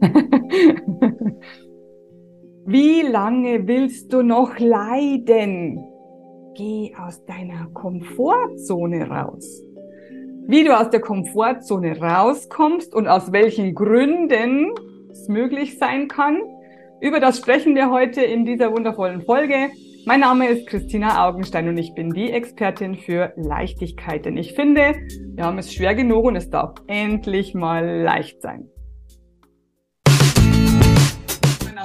Wie lange willst du noch leiden? Geh aus deiner Komfortzone raus. Wie du aus der Komfortzone rauskommst und aus welchen Gründen es möglich sein kann, über das sprechen wir heute in dieser wundervollen Folge. Mein Name ist Christina Augenstein und ich bin die Expertin für Leichtigkeit, denn ich finde, wir haben es schwer genug und es darf endlich mal leicht sein.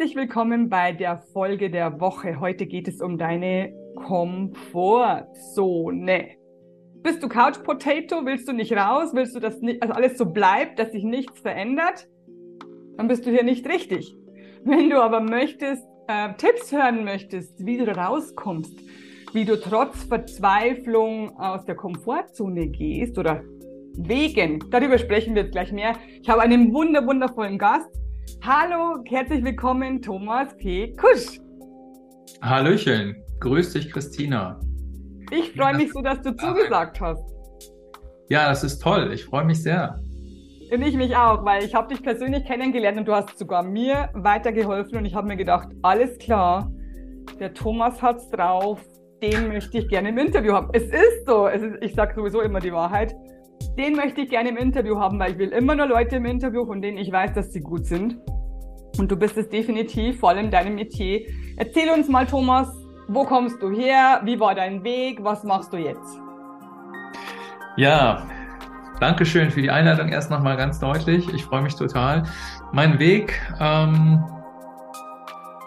Herzlich willkommen bei der Folge der Woche. Heute geht es um deine Komfortzone. Bist du Couch Potato? Willst du nicht raus? Willst du, dass nicht, also alles so bleibt, dass sich nichts verändert? Dann bist du hier nicht richtig. Wenn du aber möchtest, äh, Tipps hören möchtest, wie du rauskommst, wie du trotz Verzweiflung aus der Komfortzone gehst oder Wegen, darüber sprechen wir gleich mehr. Ich habe einen wunder, wundervollen Gast. Hallo, herzlich willkommen, Thomas P. Kusch. Hallöchen, grüß dich, Christina. Ich freue mich so, dass du zugesagt hast. Ja, das ist toll. Ich freue mich sehr. Und ich mich auch, weil ich habe dich persönlich kennengelernt und du hast sogar mir weitergeholfen und ich habe mir gedacht, alles klar, der Thomas hat's drauf, den möchte ich gerne im Interview haben. Es ist so, es ist, ich sage sowieso immer die Wahrheit den möchte ich gerne im Interview haben, weil ich will immer nur Leute im Interview, von denen ich weiß, dass sie gut sind. Und du bist es definitiv, vor allem in deinem Metier. Erzähl uns mal, Thomas, wo kommst du her? Wie war dein Weg? Was machst du jetzt? Ja, danke schön für die Einladung erst nochmal ganz deutlich. Ich freue mich total. Mein Weg, ähm,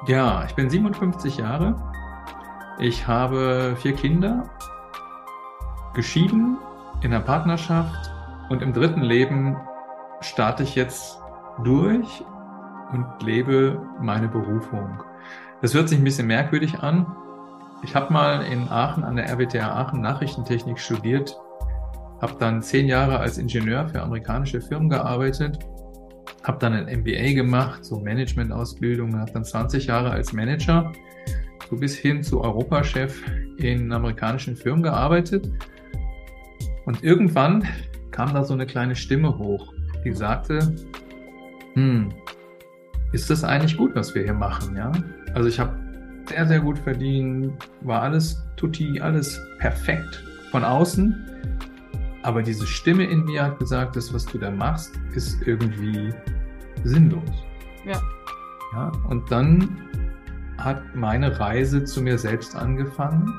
ja, ich bin 57 Jahre. Ich habe vier Kinder, geschieden, in der Partnerschaft und im dritten Leben starte ich jetzt durch und lebe meine Berufung. Das hört sich ein bisschen merkwürdig an. Ich habe mal in Aachen an der RWTH Aachen Nachrichtentechnik studiert, habe dann zehn Jahre als Ingenieur für amerikanische Firmen gearbeitet, habe dann ein MBA gemacht, so Managementausbildung, habe dann 20 Jahre als Manager so bis hin zu Europachef in amerikanischen Firmen gearbeitet und irgendwann kam da so eine kleine Stimme hoch, die sagte, hm, ist das eigentlich gut, was wir hier machen, ja? Also ich habe sehr, sehr gut verdient, war alles tutti, alles perfekt von außen. Aber diese Stimme in mir hat gesagt, das, was du da machst, ist irgendwie sinnlos. Ja. Ja, und dann hat meine Reise zu mir selbst angefangen.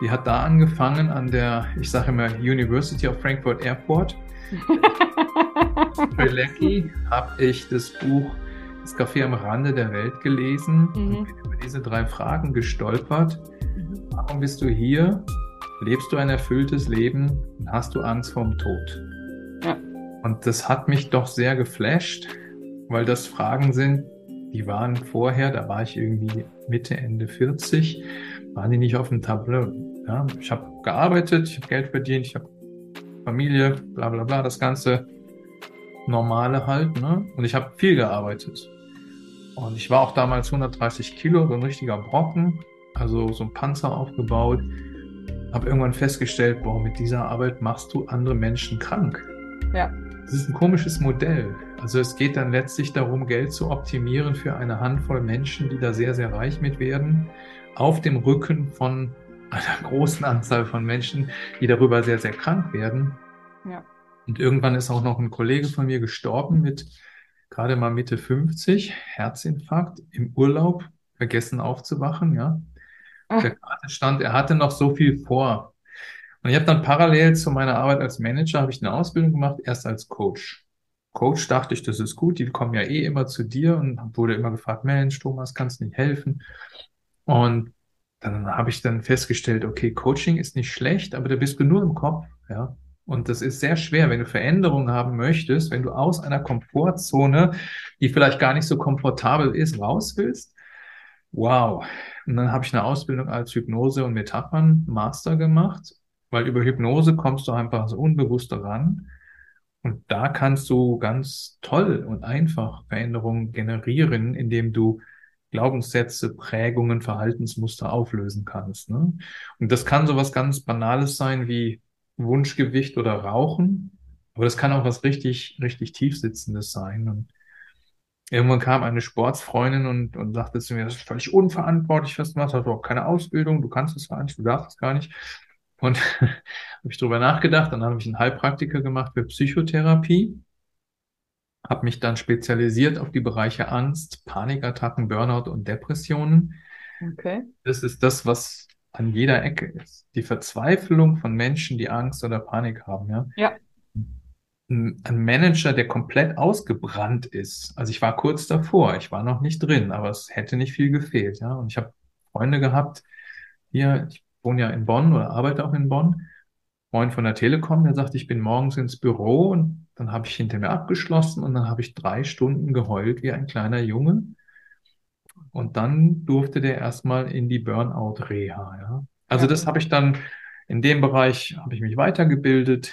Die hat da angefangen an der, ich sage immer, University of Frankfurt Airport. Für Lecky habe ich das Buch Das Café am Rande der Welt gelesen mhm. und bin über diese drei Fragen gestolpert. Mhm. Warum bist du hier? Lebst du ein erfülltes Leben? Und hast du Angst vorm Tod? Ja. Und das hat mich doch sehr geflasht, weil das Fragen sind, die waren vorher, da war ich irgendwie Mitte, Ende 40 waren die nicht auf dem Tableau. Ja, ich habe gearbeitet, ich habe Geld verdient, ich habe Familie, bla bla bla, das ganze Normale halt. Ne? Und ich habe viel gearbeitet. Und ich war auch damals 130 Kilo, so ein richtiger Brocken, also so ein Panzer aufgebaut. Habe irgendwann festgestellt, boah, mit dieser Arbeit machst du andere Menschen krank. Ja. Das ist ein komisches Modell. Also es geht dann letztlich darum, Geld zu optimieren für eine Handvoll Menschen, die da sehr, sehr reich mit werden auf dem Rücken von einer großen Anzahl von Menschen, die darüber sehr, sehr krank werden. Ja. Und irgendwann ist auch noch ein Kollege von mir gestorben mit gerade mal Mitte 50, Herzinfarkt, im Urlaub, vergessen aufzuwachen, ja. Ach. Der Karte stand, er hatte noch so viel vor. Und ich habe dann parallel zu meiner Arbeit als Manager, habe ich eine Ausbildung gemacht, erst als Coach. Coach dachte ich, das ist gut, die kommen ja eh immer zu dir und wurde immer gefragt, Mensch, Thomas, kannst du nicht helfen? Und dann habe ich dann festgestellt, okay, Coaching ist nicht schlecht, aber da bist du nur im Kopf, ja. Und das ist sehr schwer, wenn du Veränderungen haben möchtest, wenn du aus einer Komfortzone, die vielleicht gar nicht so komfortabel ist, raus willst. Wow. Und dann habe ich eine Ausbildung als Hypnose- und Metaphern-Master gemacht, weil über Hypnose kommst du einfach so unbewusst ran. Und da kannst du ganz toll und einfach Veränderungen generieren, indem du Glaubenssätze, Prägungen, Verhaltensmuster auflösen kannst. Ne? Und das kann so was ganz Banales sein wie Wunschgewicht oder Rauchen, aber das kann auch was richtig, richtig tiefsitzendes sein. Und irgendwann kam eine Sportsfreundin und, und sagte zu mir, das ist völlig unverantwortlich, was du machst, hast du auch keine Ausbildung, du kannst es gar nicht, du darfst es gar nicht. Und habe ich drüber nachgedacht, dann habe ich einen Heilpraktiker gemacht für Psychotherapie, habe mich dann spezialisiert auf die Bereiche Angst, Panikattacken, Burnout und Depressionen. Okay. Das ist das, was an jeder Ecke ist. Die Verzweiflung von Menschen, die Angst oder Panik haben, ja. Ja. Ein ein Manager, der komplett ausgebrannt ist. Also ich war kurz davor, ich war noch nicht drin, aber es hätte nicht viel gefehlt, ja. Und ich habe Freunde gehabt, hier, ich wohne ja in Bonn oder arbeite auch in Bonn. Freund von der Telekom, der sagt, ich bin morgens ins Büro und dann habe ich hinter mir abgeschlossen und dann habe ich drei Stunden geheult wie ein kleiner Junge. Und dann durfte der erstmal in die Burnout-Reha, ja. Also Ja. das habe ich dann, in dem Bereich habe ich mich weitergebildet.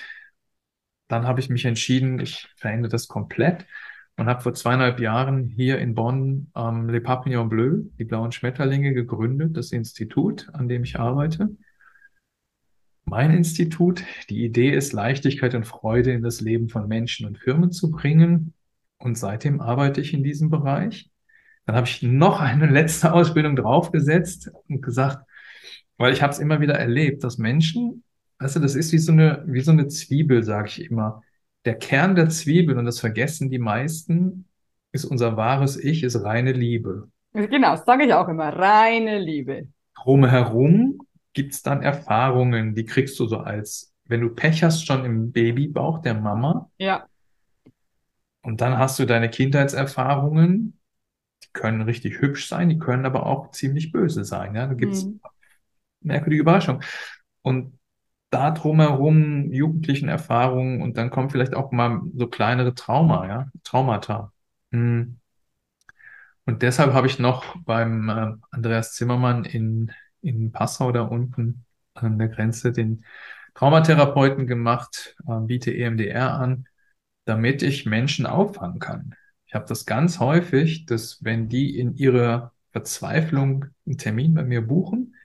Dann habe ich mich entschieden, ich verändere das komplett und habe vor zweieinhalb Jahren hier in Bonn ähm, Les Papillons Bleus, die blauen Schmetterlinge, gegründet, das Institut, an dem ich arbeite. Mein Institut, die Idee ist, Leichtigkeit und Freude in das Leben von Menschen und Firmen zu bringen. Und seitdem arbeite ich in diesem Bereich. Dann habe ich noch eine letzte Ausbildung draufgesetzt und gesagt, weil ich habe es immer wieder erlebt, dass Menschen, du, das ist wie so eine, wie so eine Zwiebel, sage ich immer. Der Kern der Zwiebel, und das vergessen die meisten, ist unser wahres Ich, ist reine Liebe. Genau, das sage ich auch immer. Reine Liebe. Drumherum gibt's dann Erfahrungen, die kriegst du so als, wenn du Pech hast, schon im Babybauch der Mama. Ja, Und dann hast du deine Kindheitserfahrungen, die können richtig hübsch sein, die können aber auch ziemlich böse sein. Ja, da gibt's Mhm. merkwürdige Überraschungen. Und da drumherum jugendlichen Erfahrungen und dann kommen vielleicht auch mal so kleinere Trauma, ja, Traumata. Hm. Und deshalb habe ich noch beim äh, Andreas Zimmermann in, in Passau da unten an der Grenze den Traumatherapeuten gemacht, äh, biete EMDR an, damit ich Menschen auffangen kann. Ich habe das ganz häufig, dass wenn die in ihrer Verzweiflung einen Termin bei mir buchen,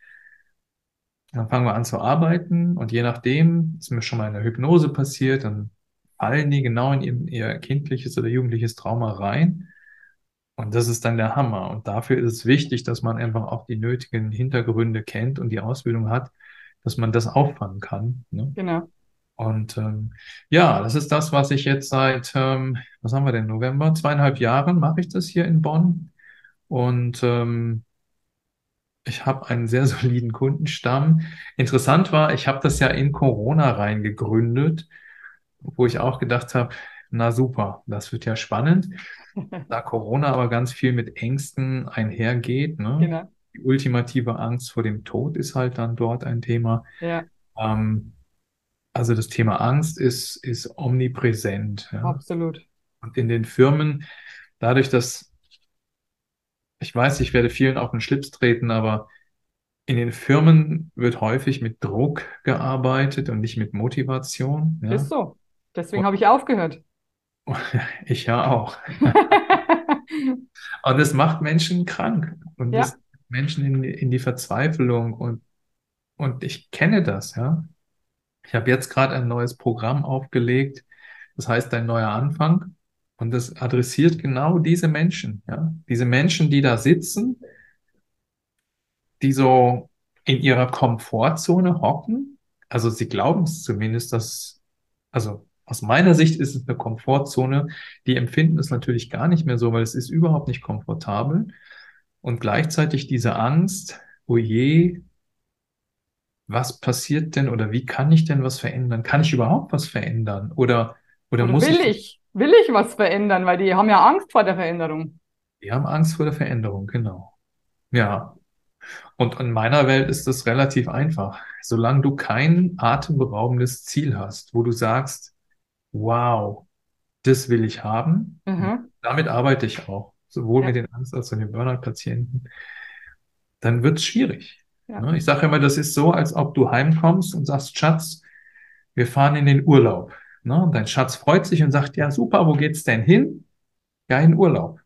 dann fangen wir an zu arbeiten und je nachdem, ist mir schon mal in der Hypnose passiert, dann fallen die genau in ihr kindliches oder jugendliches Trauma rein. Und das ist dann der Hammer. Und dafür ist es wichtig, dass man einfach auch die nötigen Hintergründe kennt und die Ausbildung hat, dass man das auffangen kann. Ne? genau. Und ähm, ja, das ist das, was ich jetzt seit, ähm, was haben wir denn, November, zweieinhalb Jahren mache ich das hier in Bonn. Und ähm, ich habe einen sehr soliden Kundenstamm. Interessant war, ich habe das ja in Corona rein gegründet, wo ich auch gedacht habe, na super, das wird ja spannend. Da Corona aber ganz viel mit Ängsten einhergeht, ne? Genau. Die ultimative Angst vor dem Tod ist halt dann dort ein Thema. Ja, Ähm, also das Thema Angst ist, ist omnipräsent. Ja? absolut. Und in den Firmen, dadurch, dass, ich weiß, ich werde vielen auf den Schlips treten, aber in den Firmen wird häufig mit Druck gearbeitet und nicht mit Motivation. Ja? Ist so. Deswegen habe ich aufgehört. Ich ja auch. Und es macht Menschen krank und Ja. es bringt Menschen in, in die Verzweiflung und, und ich kenne das, ja. Ich habe jetzt gerade ein neues Programm aufgelegt, das heißt ein neuer Anfang und das adressiert genau diese Menschen, ja. Diese Menschen, die da sitzen, die so in ihrer Komfortzone hocken. Also sie glauben es zumindest, dass, also aus meiner Sicht ist es eine Komfortzone. Die empfinden es natürlich gar nicht mehr so, weil es ist überhaupt nicht komfortabel. Und gleichzeitig diese Angst, oh je, was passiert denn oder wie kann ich denn was verändern? Kann ich überhaupt was verändern? Oder, oder Oder muss will ich, ich, will ich was verändern, weil die haben ja Angst vor der Veränderung. die haben Angst vor der Veränderung, genau. Ja. Und in meiner Welt ist das relativ einfach. Solange du kein atemberaubendes Ziel hast, wo du sagst, wow, das will ich haben, Mhm. damit arbeite ich auch, sowohl Ja. mit den Angst- als auch den Burnout-Patienten, dann wird es schwierig. Ja. Ne? Ich sage immer, das ist so, als ob du heimkommst und sagst, Schatz, wir fahren in den Urlaub. Ne? Und dein Schatz freut sich und sagt, ja, super, wo geht's denn hin? Ja, in Urlaub.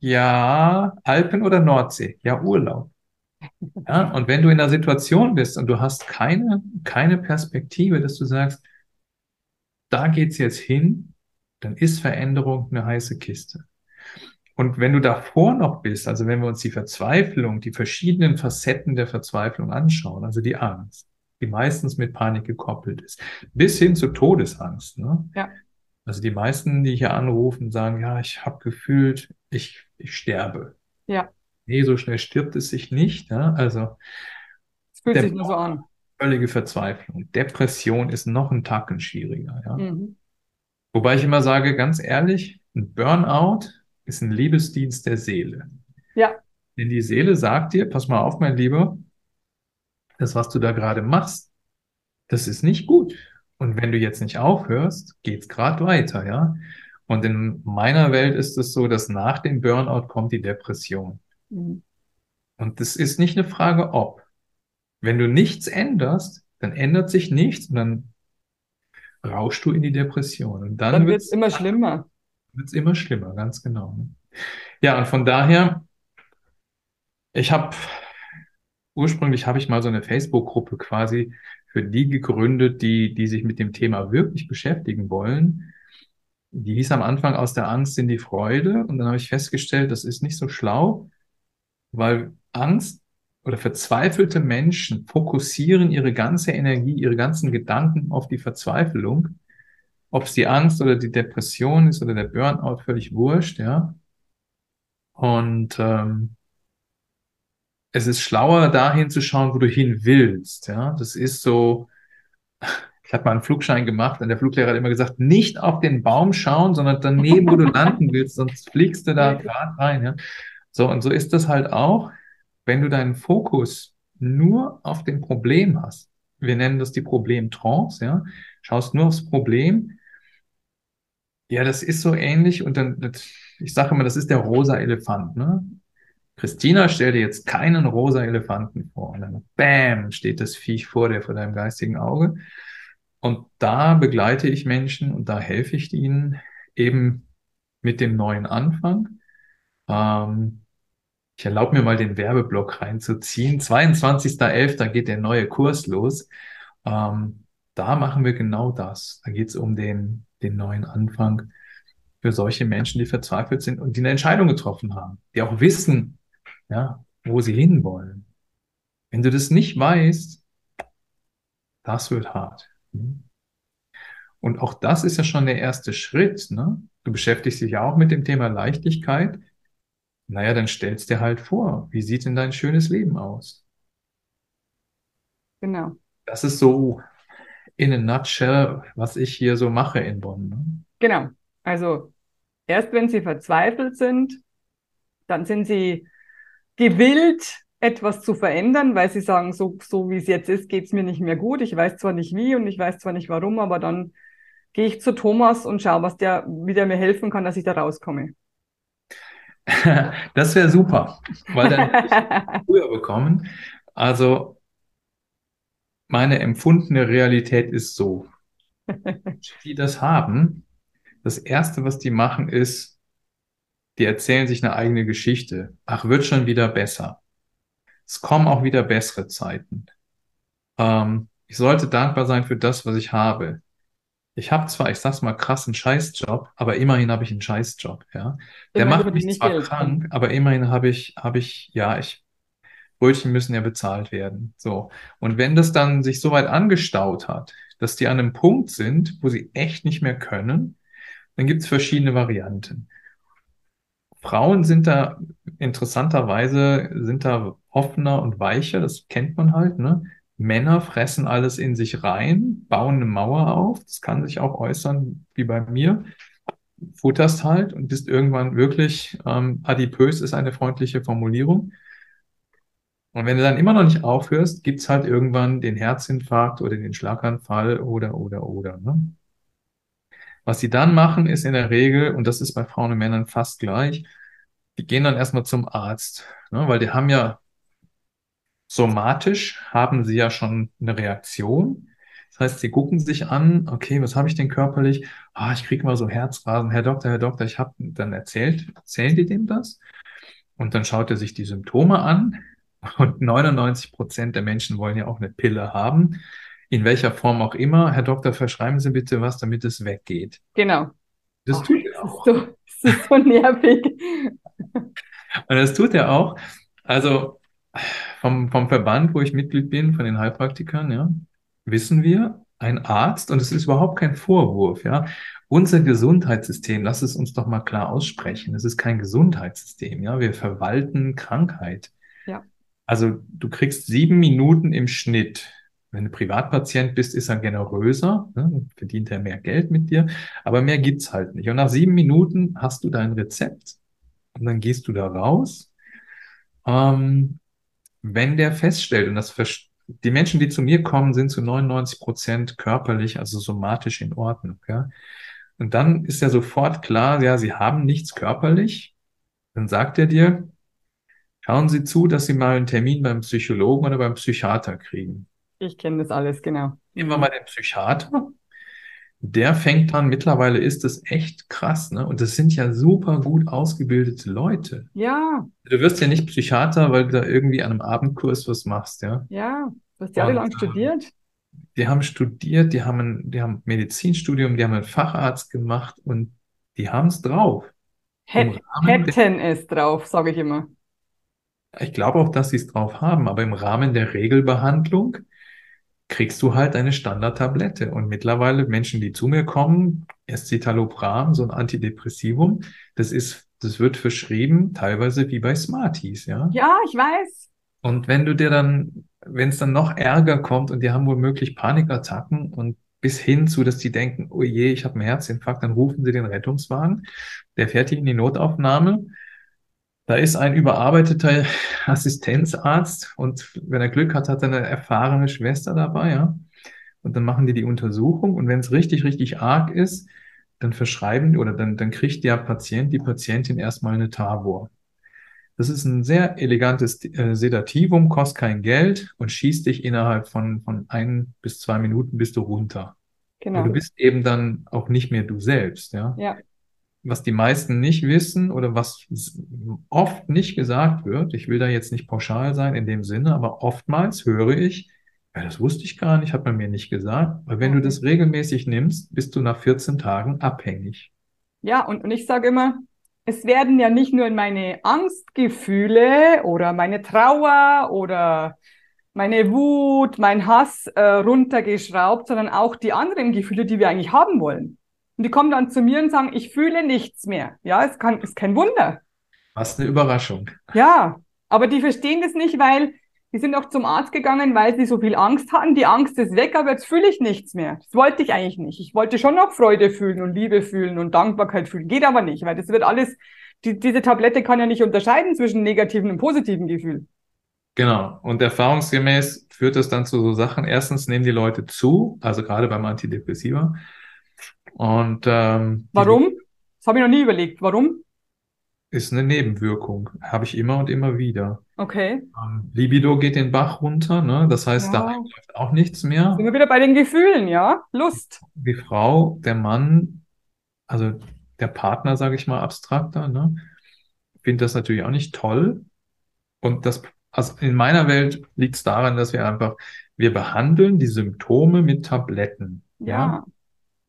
Ja, Alpen oder Nordsee? Ja, Urlaub. Ja, und wenn du in einer Situation bist und du hast keine, keine Perspektive, dass du sagst, da geht's jetzt hin, dann ist Veränderung eine heiße Kiste. Und wenn du davor noch bist, also wenn wir uns die Verzweiflung, die verschiedenen Facetten der Verzweiflung anschauen, also die Angst, die meistens mit Panik gekoppelt ist, bis hin zu Todesangst. Ne? Ja. Also die meisten, die hier anrufen, sagen, ja, ich habe gefühlt, ich, ich sterbe. Ja. Nee, so schnell stirbt es sich nicht. Ne? Also Es fühlt sich nur so an. Völlige Verzweiflung. Depression ist noch ein Tacken schwieriger. Ja? Mhm. Wobei ich immer sage, ganz ehrlich, ein Burnout ist ein Liebesdienst der Seele. Ja. Denn die Seele sagt dir, pass mal auf, mein Lieber, das, was du da gerade machst, das ist nicht gut. Und wenn du jetzt nicht aufhörst, geht's gerade weiter, ja. Und in meiner Welt ist es so, dass nach dem Burnout kommt die Depression. Mhm. Und das ist nicht eine Frage, ob. Wenn du nichts änderst, dann ändert sich nichts und dann rauschst du in die Depression. Und dann, Dann wird wird's es immer schlimmer. wird's immer schlimmer, ganz genau. ne? Ja, und von daher, ich habe ursprünglich habe ich mal so eine Facebook-Gruppe quasi für die gegründet, die, die sich mit dem Thema wirklich beschäftigen wollen. Die hieß am Anfang aus der Angst in die Freude. Und dann habe ich festgestellt, das ist nicht so schlau, weil Angst oder verzweifelte Menschen fokussieren ihre ganze Energie, ihre ganzen Gedanken auf die Verzweiflung. Ob es die Angst oder die Depression ist oder der Burnout, völlig wurscht, ja. Und ähm, es ist schlauer, dahin zu schauen, wo du hin willst. Ja, das ist so. Ich habe mal einen Flugschein gemacht und der Fluglehrer hat immer gesagt, nicht auf den Baum schauen, sondern daneben, wo du landen willst, sonst fliegst du da gerade rein. Ja? So, und so ist das halt auch, wenn du deinen Fokus nur auf dem Problem hast. Wir nennen das die Problemtrance, ja. Schaust nur aufs Problem. Ja, das ist so ähnlich und dann, ich sage immer, das ist der rosa Elefant, ne? Christina, stell dir jetzt keinen rosa Elefanten vor. Und dann, bam, steht das Viech vor dir, vor deinem geistigen Auge. Und da begleite ich Menschen und da helfe ich ihnen eben mit dem neuen Anfang. Ähm, ich erlaube mir mal den Werbeblock reinzuziehen. 22.11. geht der neue Kurs los. Ähm, da machen wir genau das. Da geht es um den, den neuen Anfang für solche Menschen, die verzweifelt sind und die eine Entscheidung getroffen haben, die auch wissen, ja, wo sie hinwollen. Wenn du das nicht weißt, das wird hart. Und auch das ist ja schon der erste Schritt. Ne? Du beschäftigst dich ja auch mit dem Thema Leichtigkeit. Naja, dann stellst dir halt vor, wie sieht denn dein schönes Leben aus? Genau. Das ist so in a nutshell, was ich hier so mache in Bonn. Ne? Genau. Also erst wenn sie verzweifelt sind, dann sind sie gewillt, etwas zu verändern, weil sie sagen, so, so wie es jetzt ist, geht es mir nicht mehr gut. Ich weiß zwar nicht wie und ich weiß zwar nicht warum, aber dann gehe ich zu Thomas und schaue, was der wieder mir helfen kann, dass ich da rauskomme. Das wäre super, weil dann hätte ich früher bekommen. Also meine empfundene Realität ist so. Die das haben, das Erste, was die machen, ist, die erzählen sich eine eigene Geschichte. Ach, wird schon wieder besser. Es kommen auch wieder bessere Zeiten. Ähm, ich sollte dankbar sein für das, was ich habe. Ich habe zwar, ich sag's mal krass, einen Scheißjob, aber immerhin habe ich einen Scheißjob, ja. Der Immerhin macht mich zwar Geld. krank, aber immerhin habe ich, habe ich, ja, ich, Brötchen müssen ja bezahlt werden. So. Und wenn das dann sich so weit angestaut hat, dass die an einem Punkt sind, wo sie echt nicht mehr können, dann gibt's verschiedene Varianten. Frauen sind da interessanterweise, sind da offener und weicher, das kennt man halt, ne? Männer fressen alles in sich rein, bauen eine Mauer auf. Das kann sich auch äußern, wie bei mir. Futterst halt und bist irgendwann wirklich ähm, adipös, ist eine freundliche Formulierung. Und wenn du dann immer noch nicht aufhörst, gibt's halt irgendwann den Herzinfarkt oder den Schlaganfall oder, oder, oder. Ne? Was sie dann machen, ist in der Regel, und das ist bei Frauen und Männern fast gleich, die gehen dann erstmal zum Arzt, ne? weil die haben ja somatisch, haben sie ja schon eine Reaktion. Das heißt, sie gucken sich an, okay, was habe ich denn körperlich? Ah, ich kriege mal so Herzrasen. Herr Doktor, Herr Doktor, ich habe dann erzählt, erzählen die dem das? Und dann schaut er sich die Symptome an. Und 99 Prozent der Menschen wollen ja auch eine Pille haben. In welcher Form auch immer. Herr Doktor, verschreiben Sie bitte was, damit es weggeht. Genau. Das tut er auch. so, das ist so nervig. Und das tut er auch. Also vom, vom Verband, wo ich Mitglied bin, von den Heilpraktikern, ja, wissen wir, ein Arzt, und es ist überhaupt kein Vorwurf, ja, unser Gesundheitssystem, lass es uns doch mal klar aussprechen, es ist kein Gesundheitssystem, ja, wir verwalten Krankheit. Ja. Also du kriegst sieben Minuten im Schnitt. Wenn du Privatpatient bist, ist er generöser, ne, verdient er mehr Geld mit dir, aber mehr gibt's halt nicht. Und nach sieben Minuten hast du dein Rezept und dann gehst du da raus. Ähm, wenn der feststellt, und das die Menschen, die zu mir kommen, sind zu 99 Prozent körperlich, also somatisch in Ordnung, ja. Und dann ist ja sofort klar, ja, sie haben nichts körperlich. Dann sagt er dir, schauen Sie zu, dass Sie mal einen Termin beim Psychologen oder beim Psychiater kriegen. Ich kenne das alles, genau. Nehmen wir mal den Psychiater. Der fängt dann, mittlerweile ist das echt krass, ne? Und das sind ja super gut ausgebildete Leute. Ja, Du wirst ja nicht Psychiater, weil du da irgendwie an einem Abendkurs was machst, ja. ja. Du hast jahrelang Und, ähm, studiert. Die haben studiert, die haben ein, die haben Medizinstudium, die haben einen Facharzt gemacht und die haben es drauf. Hät- der, Hätten es drauf, sage ich immer. ich glaube auch, dass sie es drauf haben, aber im Rahmen der Regelbehandlung kriegst du halt eine Standardtablette. Und mittlerweile Menschen, die zu mir kommen, Escitalopram, so ein Antidepressivum, das ist, das wird verschrieben, teilweise wie bei Smarties, ja. Ja, ich weiß. Und wenn du dir dann, wenn es dann noch Ärger kommt und die haben womöglich Panikattacken und bis hin zu, dass die denken, oh je, ich habe einen Herzinfarkt, dann rufen sie den Rettungswagen, der fährt die in die Notaufnahme. Da ist ein überarbeiteter Assistenzarzt und wenn er Glück hat, hat er eine erfahrene Schwester dabei, ja. Und dann machen die die Untersuchung und wenn es richtig, richtig arg ist, dann verschreiben oder dann, dann kriegt der Patient, die Patientin erstmal eine Tavor. Das ist ein sehr elegantes äh, Sedativum, kostet kein Geld und schießt dich innerhalb von, von ein bis zwei Minuten bist du runter. Und du Genau. bist eben dann auch nicht mehr du selbst, ja. Ja, Was die meisten nicht wissen oder was oft nicht gesagt wird, ich will da jetzt nicht pauschal sein in dem Sinne, aber oftmals höre ich, ja, das wusste ich gar nicht, hat man mir nicht gesagt. Weil wenn du okay. das regelmäßig nimmst, bist du nach 14 Tagen abhängig. Ja, und, und ich sage immer, es werden ja nicht nur meine Angstgefühle oder meine Trauer oder meine Wut, mein Hass äh, runtergeschraubt, sondern auch die anderen Gefühle, die wir eigentlich haben wollen. Und die kommen dann zu mir und sagen, ich fühle nichts mehr. Ja, es kann, ist kein Wunder. Was eine Überraschung. Ja, aber die verstehen das nicht, weil die sind auch zum Arzt gegangen, weil sie so viel Angst hatten. Die Angst ist weg, aber jetzt fühle ich nichts mehr. Das wollte ich eigentlich nicht. Ich wollte schon noch Freude fühlen und Liebe fühlen und Dankbarkeit fühlen. Geht aber nicht, weil das wird alles, die, diese Tablette kann ja nicht unterscheiden zwischen negativen und positiven Gefühlen. Genau. Und erfahrungsgemäß führt das dann zu so Sachen. Erstens nehmen die Leute zu, also gerade beim Antidepressiva. Und ähm, Warum? Das habe ich noch nie überlegt. Warum? ist eine Nebenwirkung. Habe ich immer und immer wieder. Okay. Ähm, Libido geht den Bach runter, ne? Das heißt, da Ja, läuft auch nichts mehr. sind wir wieder bei den Gefühlen, ja? Lust. Die Frau, der Mann, also der Partner, sage ich mal, abstrakter, ne? Findet das natürlich auch nicht toll. Und das, also in meiner Welt liegt es daran, dass wir einfach, wir behandeln die Symptome mit Tabletten. Ja, Ja,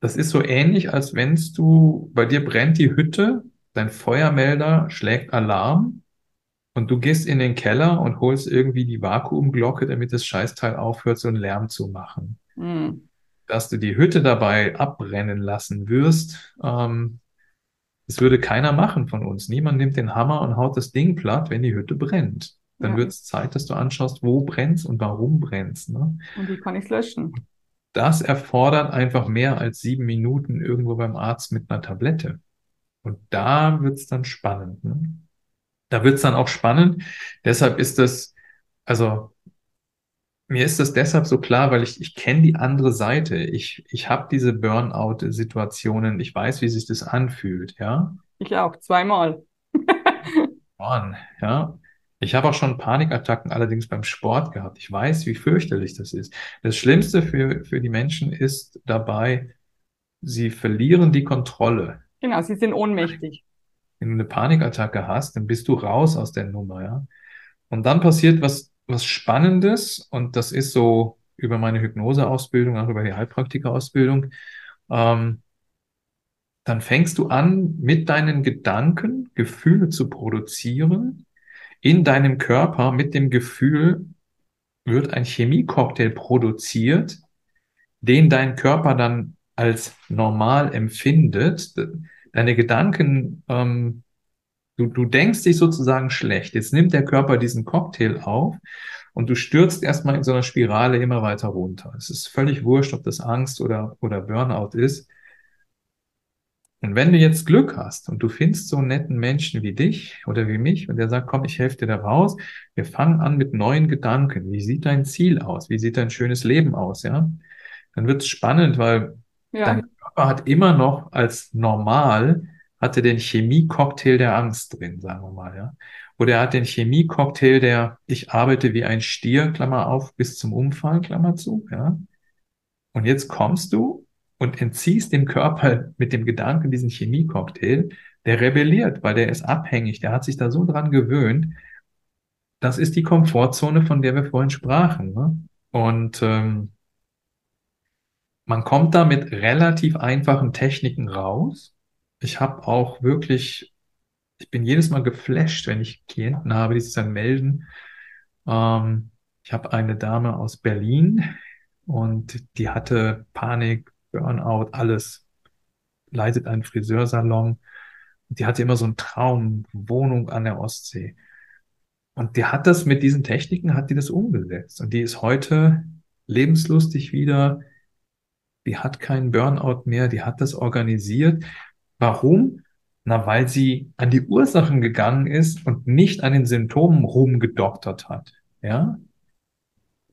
das ist so ähnlich, als wenn's du, bei dir brennt die Hütte, dein Feuermelder schlägt Alarm und du gehst in den Keller und holst irgendwie die Vakuumglocke, damit das Scheißteil aufhört, so einen Lärm zu machen. hm. Dass du die Hütte dabei abbrennen lassen wirst, ähm, das würde keiner machen von uns. Niemand nimmt den Hammer und haut das Ding platt, wenn die Hütte brennt. Dann Ja. wird es Zeit, dass du anschaust, wo brennt's und warum brennt's, ne? Und wie kann ich es löschen? Das erfordert einfach mehr als sieben Minuten irgendwo beim Arzt mit einer Tablette. Und da wird's dann spannend, ne? Da wird's dann auch spannend. Deshalb ist das Also mir ist das deshalb so klar, weil ich, ich kenne die andere Seite. Ich, ich habe diese Burnout-Situationen. Ich weiß, wie sich das anfühlt, ja. Ich auch, zweimal. Mann, ja. Ich habe auch schon Panikattacken allerdings beim Sport gehabt. Ich weiß, wie fürchterlich das ist. Das Schlimmste für, für die Menschen ist dabei, sie verlieren die Kontrolle. Genau, sie sind ohnmächtig. Wenn du eine Panikattacke hast, dann bist du raus aus der Nummer, ja. Und dann passiert was, was Spannendes und das ist so über meine Hypnoseausbildung, auch über die Heilpraktikerausbildung. Ähm, dann fängst du an, mit deinen Gedanken Gefühle zu produzieren. In deinem Körper mit dem Gefühl wird ein Chemiecocktail produziert, den dein Körper dann als normal empfindet. Deine Gedanken, ähm, du, du denkst dich sozusagen schlecht. Jetzt nimmt der Körper diesen Cocktail auf und du stürzt erstmal in so einer Spirale immer weiter runter. Es ist völlig wurscht, ob das Angst oder, oder Burnout ist. Und wenn du jetzt Glück hast und du findest so einen netten Menschen wie dich oder wie mich und der sagt, komm, ich helfe dir da raus, wir fangen an mit neuen Gedanken. Wie sieht dein Ziel aus? Wie sieht dein schönes Leben aus? Ja, dann wird es spannend, weil ja. dein Körper hat immer noch als normal hatte den Chemie-Cocktail der Angst drin, sagen wir mal, ja. Oder er hat den Chemie-Cocktail der ich arbeite wie ein Stier, Klammer auf, bis zum Umfall, Klammer zu, ja. Und jetzt kommst du und entziehst dem Körper mit dem Gedanken diesen Chemiecocktail, der rebelliert, weil der ist abhängig, der hat sich da so dran gewöhnt. Das ist die Komfortzone, von der wir vorhin sprachen. Ne? Und ähm, man kommt da mit relativ einfachen Techniken raus. Ich habe auch wirklich, ich bin jedes Mal geflasht, wenn ich Klienten habe, die sich dann melden. Ähm, ich habe eine Dame aus Berlin und die hatte Panik, Burnout, alles. Leitet einen Friseursalon. Die hatte immer so einen Traum, Wohnung an der Ostsee. Und die hat das mit diesen Techniken, hat die das umgesetzt. Und die ist heute lebenslustig wieder. Die hat keinen Burnout mehr. Die hat das organisiert. Warum? Na, weil sie an die Ursachen gegangen ist und nicht an den Symptomen rumgedoktert hat. Ja?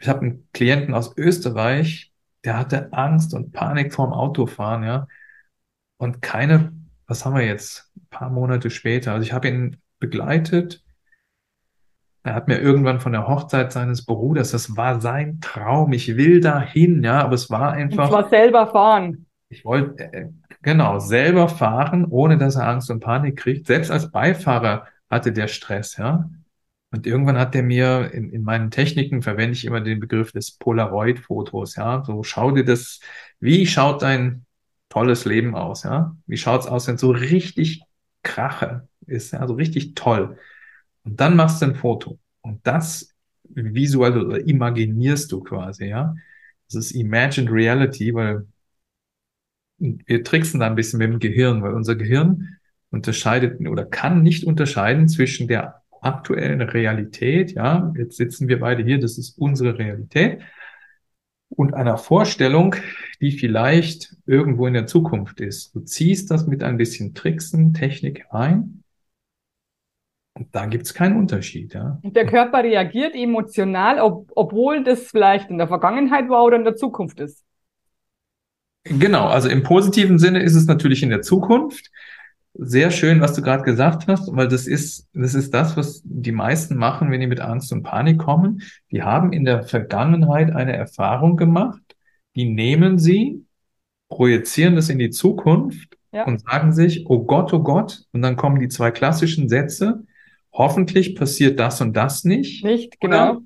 Ich habe einen Klienten aus Österreich, der hatte Angst und Panik vorm Autofahren, ja. Und keine, was haben wir jetzt, ein paar Monate später, also ich habe ihn begleitet. Er hat mir irgendwann von der Hochzeit seines Bruders, das war sein Traum, ich will dahin, ja, aber es war einfach. Und zwar selber fahren. Ich wollte, äh, genau, selber fahren, ohne dass er Angst und Panik kriegt. Selbst als Beifahrer hatte der Stress, ja. Und irgendwann hat der mir, in, in meinen Techniken verwende ich immer den Begriff des Polaroid-Fotos, ja. So schau dir das, wie schaut dein tolles Leben aus, ja? Wie schaut's aus, wenn so richtig Krache ist, ja, so richtig toll. Und dann machst du ein Foto. Und das visuell oder imaginierst du quasi, ja. Das ist Imagined Reality, weil wir tricksen da ein bisschen mit dem Gehirn, weil unser Gehirn unterscheidet oder kann nicht unterscheiden zwischen der aktuellen Realität, ja, jetzt sitzen wir beide hier, das ist unsere Realität, und einer Vorstellung, die vielleicht irgendwo in der Zukunft ist. Du ziehst das mit ein bisschen Tricksen, Technik ein und da gibt es keinen Unterschied. Ja. Und der Körper reagiert emotional, ob, obwohl das vielleicht in der Vergangenheit war oder in der Zukunft ist. Genau, also im positiven Sinne ist es natürlich in der Zukunft sehr schön, was du gerade gesagt hast, weil das ist, das ist das, was die meisten machen, wenn die mit Angst und Panik kommen. Die haben in der Vergangenheit eine Erfahrung gemacht, die nehmen sie, projizieren das in die Zukunft ja. und sagen sich, oh Gott, oh Gott, und dann kommen die zwei klassischen Sätze, hoffentlich passiert das und das nicht. Nicht, genau. Oder,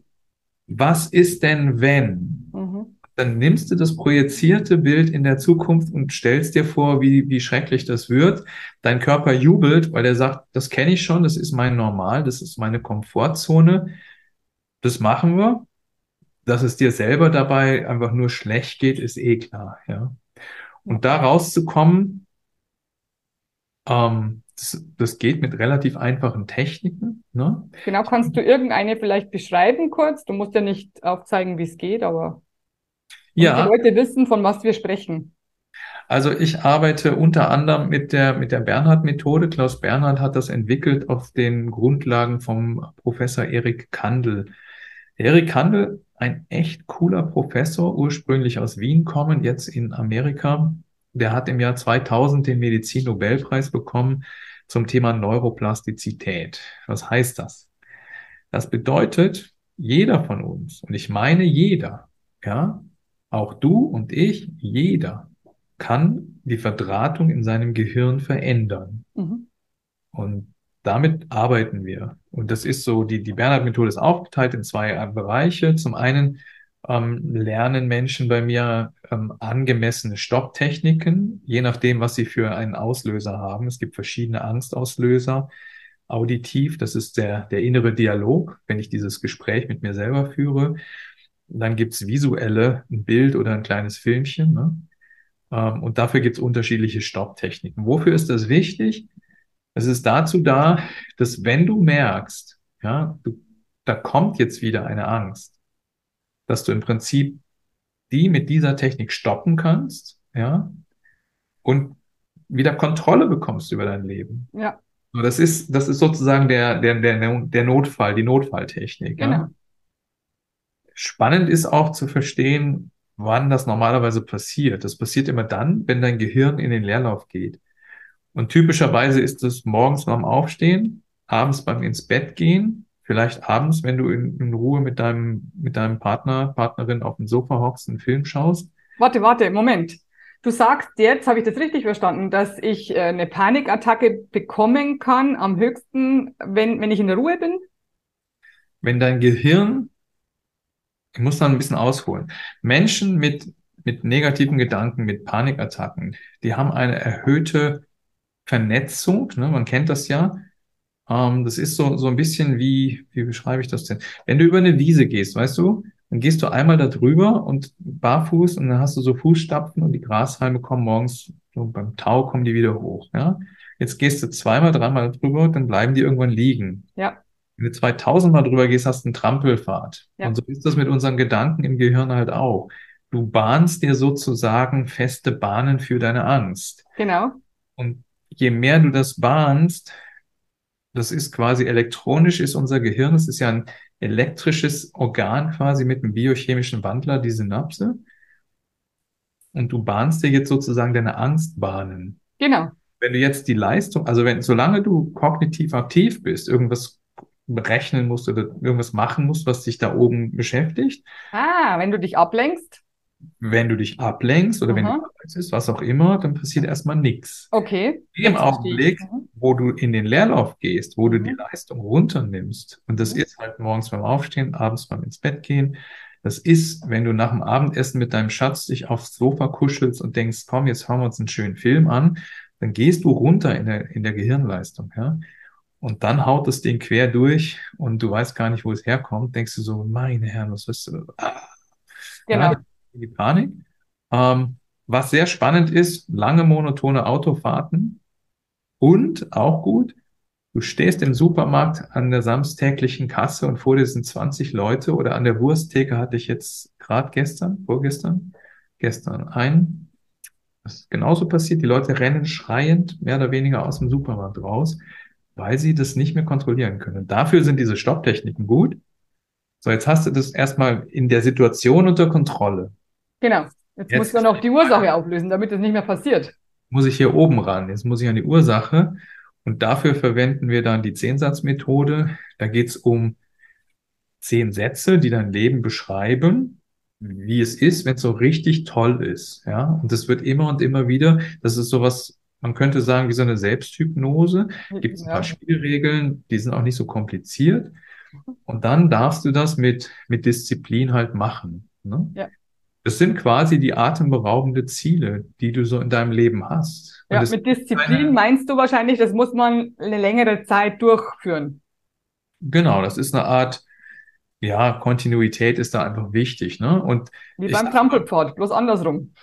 was ist denn, wenn? Mhm dann nimmst du das projizierte Bild in der Zukunft und stellst dir vor, wie, wie schrecklich das wird. Dein Körper jubelt, weil er sagt, das kenne ich schon, das ist mein Normal, das ist meine Komfortzone. Das machen wir. Dass es dir selber dabei einfach nur schlecht geht, ist eh klar, ja. Und da rauszukommen, ähm, das, das geht mit relativ einfachen Techniken. Ne? Genau, kannst du irgendeine vielleicht beschreiben kurz? Du musst ja nicht aufzeigen, wie es geht, aber ja. die Leute wissen, von was wir sprechen. Also ich arbeite unter anderem mit der, mit der Bernhard-Methode. Klaus Bernhard hat das entwickelt auf den Grundlagen vom Professor Erik Kandel. Erik Kandel, ein echt cooler Professor, ursprünglich aus Wien kommend, jetzt in Amerika. Der hat im Jahr 2000 den Medizin-Nobelpreis bekommen zum Thema Neuroplastizität. Was heißt das? Das bedeutet, jeder von uns, und ich meine jeder, ja, auch du und ich, jeder kann die Verdrahtung in seinem Gehirn verändern. Mhm. Und damit arbeiten wir. Und das ist so, die, die Bernhard-Methode ist aufgeteilt in zwei Bereiche. Zum einen ähm, lernen Menschen bei mir ähm, angemessene Stopptechniken, je nachdem, was sie für einen Auslöser haben. Es gibt verschiedene Angstauslöser. Auditiv, das ist der, der innere Dialog, wenn ich dieses Gespräch mit mir selber führe. Dann gibt's visuelle, ein Bild oder ein kleines Filmchen. Ne? Ähm, und dafür gibt's unterschiedliche Stopptechniken. Wofür ist das wichtig? Es ist dazu da, dass wenn du merkst, ja, du, da kommt jetzt wieder eine Angst, dass du im Prinzip die mit dieser Technik stoppen kannst, ja, und wieder Kontrolle bekommst über dein Leben. Ja. Das ist, das ist sozusagen der, der, der, der Notfall, die Notfalltechnik. Genau. Ja. Spannend ist auch zu verstehen, wann das normalerweise passiert. Das passiert immer dann, wenn dein Gehirn in den Leerlauf geht. Und typischerweise ist es morgens beim Aufstehen, abends beim ins Bett gehen, vielleicht abends, wenn du in, in Ruhe mit deinem, mit deinem Partner, Partnerin auf dem Sofa hockst, einen Film schaust. Warte, warte, Moment. Du sagst jetzt, habe ich das richtig verstanden, dass ich äh, eine Panikattacke bekommen kann am höchsten, wenn, wenn ich in der Ruhe bin? Wenn dein Gehirn, ich muss da ein bisschen ausholen, Menschen mit, mit negativen Gedanken, mit Panikattacken, die haben eine erhöhte Vernetzung, ne? man kennt das ja. Ähm, das ist so, so ein bisschen wie, wie beschreibe ich das denn? Wenn du über eine Wiese gehst, weißt du, dann gehst du einmal da drüber und barfuß und dann hast du so Fußstapfen und die Grashalme kommen morgens, so beim Tau kommen die wieder hoch. Ja? Jetzt gehst du zweimal, dreimal drüber, dann bleiben die irgendwann liegen. Ja. Wenn du 2000 Mal drüber gehst, hast du einen Trampelfahrt. Ja. Und so ist das mit unseren Gedanken im Gehirn halt auch. Du bahnst dir sozusagen feste Bahnen für deine Angst. Genau. Und je mehr du das bahnst, das ist quasi elektronisch, ist unser Gehirn, es ist ja ein elektrisches Organ quasi mit einem biochemischen Wandler, die Synapse. Und du bahnst dir jetzt sozusagen deine Angstbahnen. Genau. Wenn du jetzt die Leistung, also wenn, solange du kognitiv aktiv bist, irgendwas berechnen musst oder irgendwas machen musst, was dich da oben beschäftigt. Ah, wenn du dich ablenkst wenn du dich ablenkst oder Aha. wenn du arbeitest, was auch immer, dann passiert erstmal nichts. Okay. Im Augenblick, mhm. wo du in den Leerlauf gehst, wo du die mhm. Leistung runternimmst, und das mhm. ist halt morgens beim Aufstehen, abends beim ins Bett gehen, das ist, wenn du nach dem Abendessen mit deinem Schatz dich aufs Sofa kuschelst und denkst, komm, jetzt schauen wir uns einen schönen Film an, dann gehst du runter in der, in der Gehirnleistung, ja. Und dann haut das Ding quer durch und du weißt gar nicht, wo es herkommt, denkst du so, meine Herren, was ist das? Ah. Genau. Ja, die Panik. Ähm, was sehr spannend ist, lange monotone Autofahrten und auch gut, du stehst im Supermarkt an der samstäglichen Kasse und vor dir sind 20 Leute oder an der Wursttheke hatte ich jetzt gerade gestern, vorgestern, gestern ein. Das ist genauso passiert. Die Leute rennen schreiend mehr oder weniger aus dem Supermarkt raus, weil sie das nicht mehr kontrollieren können. Dafür sind diese Stopptechniken gut. So, jetzt hast du das erstmal in der Situation unter Kontrolle. Genau. Jetzt, Jetzt muss man auch die Ursache auflösen, damit es nicht mehr passiert. Muss ich hier oben ran. Jetzt muss ich an die Ursache. Und dafür verwenden wir dann die Zehnsatzmethode. Da geht es um zehn Sätze, die dein Leben beschreiben, wie es ist, wenn es so richtig toll ist. Ja, und das wird immer und immer wieder. Das ist sowas, man könnte sagen, wie so eine Selbsthypnose. Gibt es ein paar Spielregeln, die sind auch nicht so kompliziert. Und dann darfst du das mit, mit Disziplin halt machen. Ne? Ja. Das sind quasi die atemberaubende Ziele, die du so in deinem Leben hast. Und ja, mit Disziplin eine, meinst du wahrscheinlich, das muss man eine längere Zeit durchführen. Genau, das ist eine Art, ja, Kontinuität ist da einfach wichtig, ne? Und Wie beim Trampelpfad, bloß andersrum.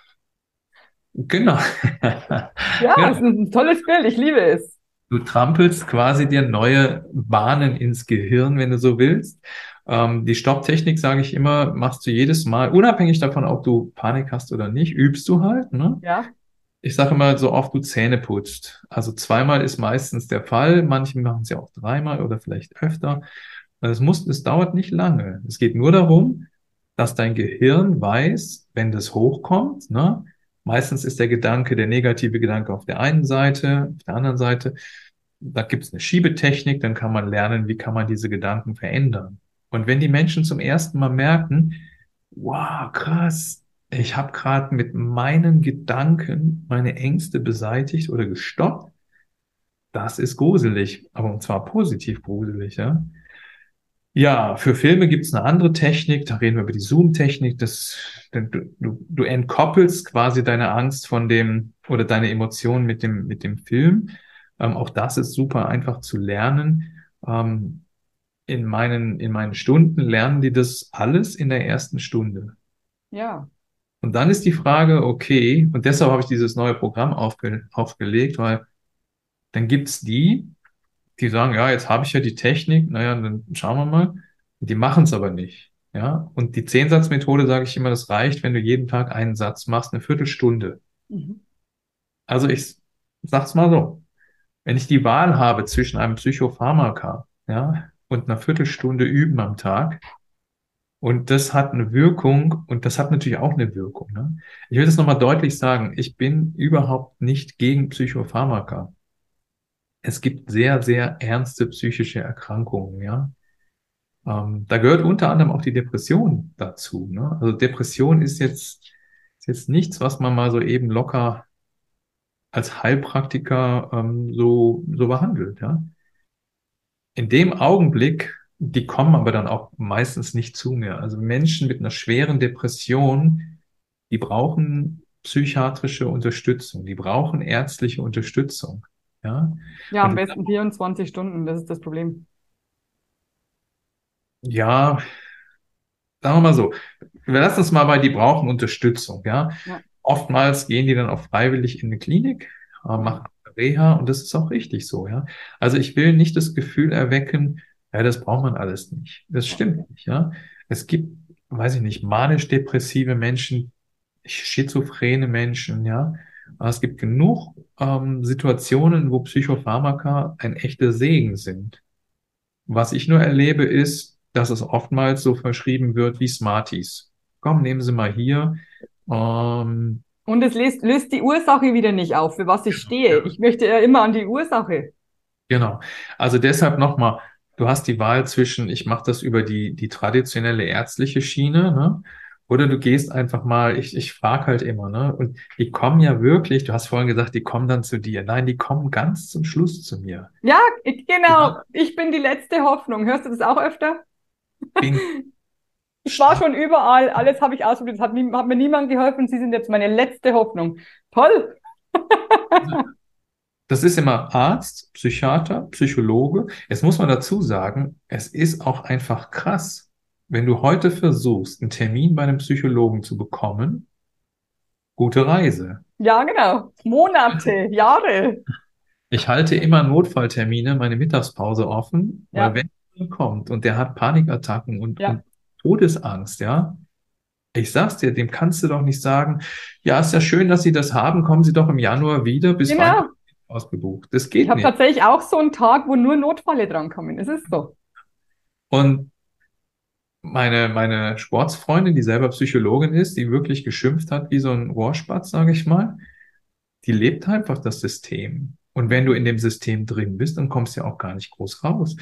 Genau. ja, ja, das ist ein tolles Bild, ich liebe es. Du trampelst quasi dir neue Bahnen ins Gehirn, wenn du so willst. Ähm, die Stopptechnik, sage ich immer, machst du jedes Mal, unabhängig davon, ob du Panik hast oder nicht, übst du halt. Ne? Ja. Ich sage immer, so oft du Zähne putzt. Also zweimal ist meistens der Fall, manche machen es ja auch dreimal oder vielleicht öfter. Es muss, es dauert nicht lange. Es geht nur darum, dass dein Gehirn weiß, wenn das hochkommt, ne? Meistens ist der Gedanke, der negative Gedanke auf der einen Seite, auf der anderen Seite. Da gibt es eine Schiebetechnik, dann kann man lernen, wie kann man diese Gedanken verändern. Und wenn die Menschen zum ersten Mal merken, wow, krass, ich habe gerade mit meinen Gedanken meine Ängste beseitigt oder gestoppt, das ist gruselig, aber und zwar positiv gruselig, ja. Ja, für Filme gibt es eine andere Technik, da reden wir über die Zoom-Technik. Das, du, du, du entkoppelst quasi deine Angst von dem oder deine Emotionen mit dem, mit dem Film. Ähm, auch das ist super einfach zu lernen. Ähm, in meinen, in meinen Stunden lernen die das alles in der ersten Stunde. Ja. Und dann ist die Frage, okay, und deshalb habe ich dieses neue Programm aufge, aufgelegt, weil dann gibt's die, die sagen, ja, jetzt habe ich ja die Technik, naja, dann schauen wir mal. Die machen es aber nicht. Ja, und die Zehnsatzmethode sage ich immer, das reicht, wenn du jeden Tag einen Satz machst, eine Viertelstunde. Mhm. Also ich sag's mal so. Wenn ich die Wahl habe zwischen einem Psychopharmaka, ja, und einer Viertelstunde üben am Tag, und das hat eine Wirkung und das hat natürlich auch eine Wirkung. Ne? Ich will das nochmal deutlich sagen. Ich bin überhaupt nicht gegen Psychopharmaka es gibt sehr, sehr ernste psychische Erkrankungen, ja. Ähm, da gehört unter anderem auch die Depression dazu. Ne? Also Depression ist jetzt, ist jetzt nichts, was man mal so eben locker als Heilpraktiker ähm, so, so behandelt, ja. In dem Augenblick, die kommen aber dann auch meistens nicht zu mir. Also Menschen mit einer schweren Depression, die brauchen psychiatrische Unterstützung, die brauchen ärztliche Unterstützung. Ja, ja am besten 24 Stunden, das ist das Problem. Ja, sagen wir mal so, wir lassen uns mal bei, die brauchen Unterstützung, ja. ja. Oftmals gehen die dann auch freiwillig in eine Klinik, äh, machen Reha und das ist auch richtig so, ja. Also ich will nicht das Gefühl erwecken, ja, das braucht man alles nicht. Das stimmt nicht, ja. Es gibt, weiß ich nicht, manisch-depressive Menschen, schizophrene Menschen, ja. Aber es gibt genug ähm, Situationen, wo Psychopharmaka ein echter Segen sind. Was ich nur erlebe, ist, dass es oftmals so verschrieben wird wie Smarties. Komm, nehmen Sie mal hier. Ähm, und es löst, löst die Ursache wieder nicht auf, für was ich stehe. Ich möchte ja immer an die Ursache. Genau. Also deshalb nochmal, du hast die Wahl zwischen, ich mache das über die, die traditionelle ärztliche Schiene, ne? Oder du gehst einfach mal, ich, ich frage halt immer, ne? Und die kommen ja wirklich, du hast vorhin gesagt, die kommen dann zu dir. Nein, die kommen ganz zum Schluss zu mir. Ja, genau. Ja. Ich bin die letzte Hoffnung. Hörst du das auch öfter? Bin ich war schon überall, alles habe ich ausprobiert, hat, hat mir niemand geholfen. Sie sind jetzt meine letzte Hoffnung. Toll. Das ist immer Arzt, Psychiater, Psychologe. Jetzt muss man dazu sagen, es ist auch einfach krass wenn du heute versuchst, einen Termin bei einem Psychologen zu bekommen, gute Reise. Ja, genau. Monate, Jahre. Ich halte immer Notfalltermine, meine Mittagspause offen, ja. weil wenn jemand kommt und der hat Panikattacken und, ja. und Todesangst, ja, ich sag's dir, dem kannst du doch nicht sagen, ja, ist ja schön, dass Sie das haben, kommen Sie doch im Januar wieder, bis genau. ausgebucht. Das geht ich nicht. Ich habe tatsächlich auch so einen Tag, wo nur Notfälle drankommen. Es ist so. Und meine, meine Sportsfreundin, die selber Psychologin ist, die wirklich geschimpft hat wie so ein Rohrspatz, sage ich mal, die lebt einfach das System. Und wenn du in dem System drin bist, dann kommst du ja auch gar nicht groß raus.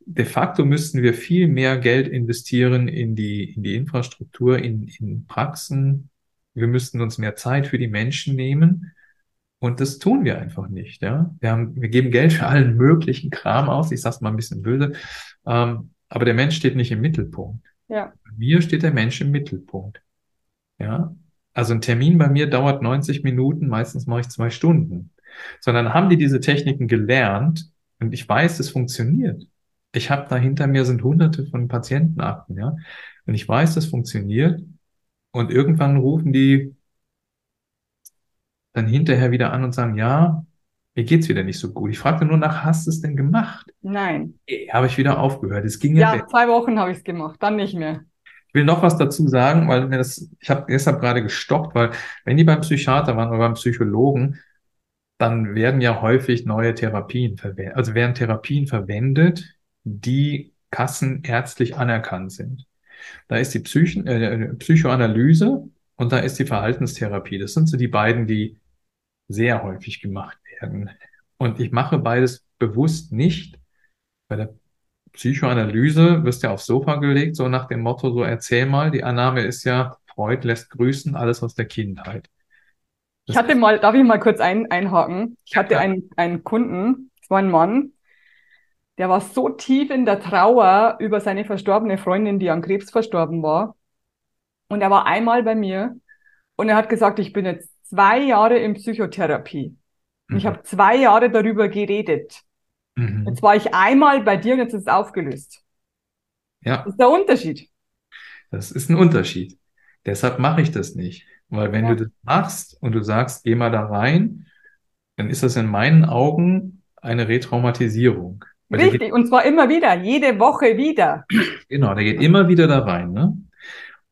De facto müssten wir viel mehr Geld investieren in die, in die Infrastruktur, in, in Praxen. Wir müssten uns mehr Zeit für die Menschen nehmen. Und das tun wir einfach nicht. Ja? Wir, haben, wir geben Geld für allen möglichen Kram aus. Ich sag's mal ein bisschen böse. Ähm, aber der Mensch steht nicht im Mittelpunkt. Ja. Bei mir steht der Mensch im Mittelpunkt. Ja. Also ein Termin bei mir dauert 90 Minuten, meistens mache ich zwei Stunden. Sondern haben die diese Techniken gelernt und ich weiß, es funktioniert. Ich habe da hinter mir sind hunderte von Patientenakten, ja. Und ich weiß, das funktioniert. Und irgendwann rufen die dann hinterher wieder an und sagen, ja, mir geht's wieder nicht so gut. Ich fragte nur nach, hast du es denn gemacht? Nein. Okay, habe ich wieder aufgehört. Es ging ja. Ja, zwei Wochen habe ich es gemacht, dann nicht mehr. Ich will noch was dazu sagen, weil mir das, ich habe deshalb gerade gestoppt, weil wenn die beim Psychiater waren oder beim Psychologen, dann werden ja häufig neue Therapien verwendet, also werden Therapien verwendet, die kassenärztlich anerkannt sind. Da ist die Psychen äh, Psychoanalyse und da ist die Verhaltenstherapie. Das sind so die beiden, die sehr häufig gemacht werden. Und ich mache beides bewusst nicht. Bei der Psychoanalyse wirst du ja aufs Sofa gelegt, so nach dem Motto, so erzähl mal. Die Annahme ist ja, Freud lässt grüßen, alles aus der Kindheit. Das ich hatte mal, darf ich mal kurz ein, einhaken? Ich hatte ja. einen, einen Kunden, das war ein Mann, der war so tief in der Trauer über seine verstorbene Freundin, die an Krebs verstorben war. Und er war einmal bei mir und er hat gesagt, ich bin jetzt zwei Jahre in Psychotherapie. Mhm. ich habe zwei Jahre darüber geredet. Mhm. Jetzt war ich einmal bei dir und jetzt ist es aufgelöst. Ja. Das ist der Unterschied. Das ist ein Unterschied. Deshalb mache ich das nicht. Weil wenn ja. du das machst und du sagst, geh mal da rein, dann ist das in meinen Augen eine Retraumatisierung. Weil Richtig, geht, und zwar immer wieder, jede Woche wieder. Genau, der geht immer wieder da rein. Ne?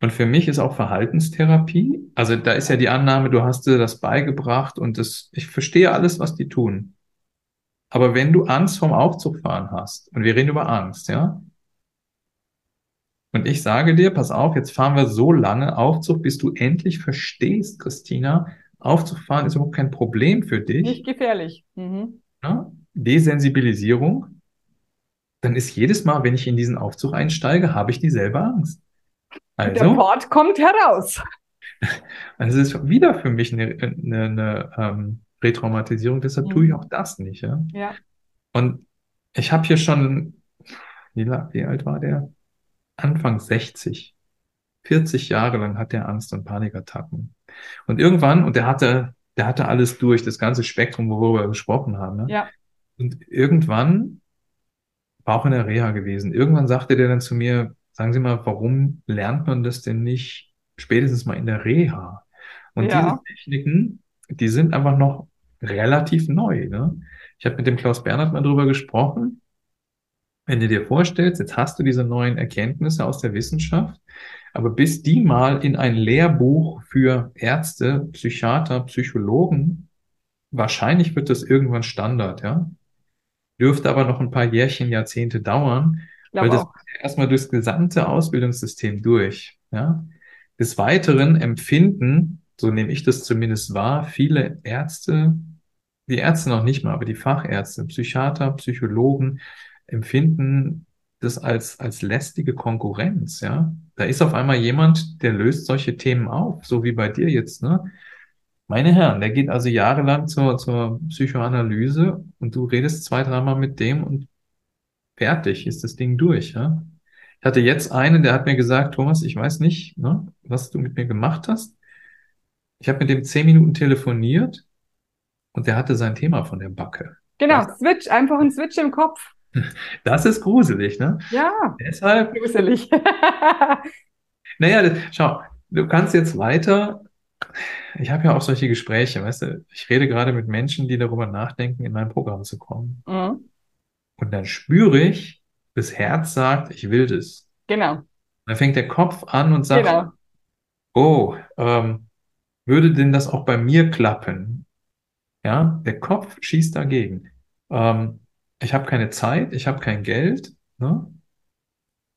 Und für mich ist auch Verhaltenstherapie, also da ist ja die Annahme, du hast dir das beigebracht und das, ich verstehe alles, was die tun. Aber wenn du Angst vom Aufzugfahren hast, und wir reden über Angst, ja, und ich sage dir, pass auf, jetzt fahren wir so lange Aufzug, bis du endlich verstehst, Christina, Aufzug fahren ist überhaupt kein Problem für dich. Nicht gefährlich. Mhm. Ja? Desensibilisierung. Dann ist jedes Mal, wenn ich in diesen Aufzug einsteige, habe ich dieselbe Angst. Also, der Port kommt heraus. Also es ist wieder für mich eine, eine, eine ähm, Retraumatisierung, deshalb mhm. tue ich mhm. auch das nicht. Ja. ja. Und ich habe hier schon, wie, wie alt war der? Anfang 60. 40 Jahre lang hat er Angst und Panikattacken. Und irgendwann, und der hatte, der hatte alles durch, das ganze Spektrum, worüber wir gesprochen haben. Ne? Ja. Und irgendwann war auch in der Reha gewesen. Irgendwann sagte der dann zu mir, sagen Sie mal, warum lernt man das denn nicht spätestens mal in der Reha? Und ja. diese Techniken, die sind einfach noch relativ neu. Ne? Ich habe mit dem Klaus Bernhard mal drüber gesprochen. Wenn du dir vorstellst, jetzt hast du diese neuen Erkenntnisse aus der Wissenschaft, aber bis die mal in ein Lehrbuch für Ärzte, Psychiater, Psychologen, wahrscheinlich wird das irgendwann Standard, ja. Dürfte aber noch ein paar Jährchen, Jahrzehnte dauern, weil das erstmal durchs gesamte Ausbildungssystem durch, ja. Des Weiteren empfinden, so nehme ich das zumindest wahr, viele Ärzte, die Ärzte noch nicht mal, aber die Fachärzte, Psychiater, Psychologen empfinden das als, als lästige Konkurrenz, ja. Da ist auf einmal jemand, der löst solche Themen auf, so wie bei dir jetzt, ne? Meine Herren, der geht also jahrelang zur, zur Psychoanalyse und du redest zwei, dreimal mit dem und fertig ist das Ding durch, ja. Ich hatte jetzt einen, der hat mir gesagt, Thomas, ich weiß nicht, ne, was du mit mir gemacht hast. Ich habe mit dem zehn Minuten telefoniert und der hatte sein Thema von der Backe. Genau, Switch, einfach ein Switch im Kopf. Das ist gruselig, ne? Ja. Deshalb. Gruselig. naja, das, schau, du kannst jetzt weiter. Ich habe ja auch solche Gespräche, weißt du, ich rede gerade mit Menschen, die darüber nachdenken, in mein Programm zu kommen. Mhm. Und dann spüre ich, das Herz sagt, ich will das. Genau. Dann fängt der Kopf an und sagt, genau. oh, ähm, würde denn das auch bei mir klappen? Ja, der Kopf schießt dagegen. Ähm, ich habe keine Zeit, ich habe kein Geld. Ne?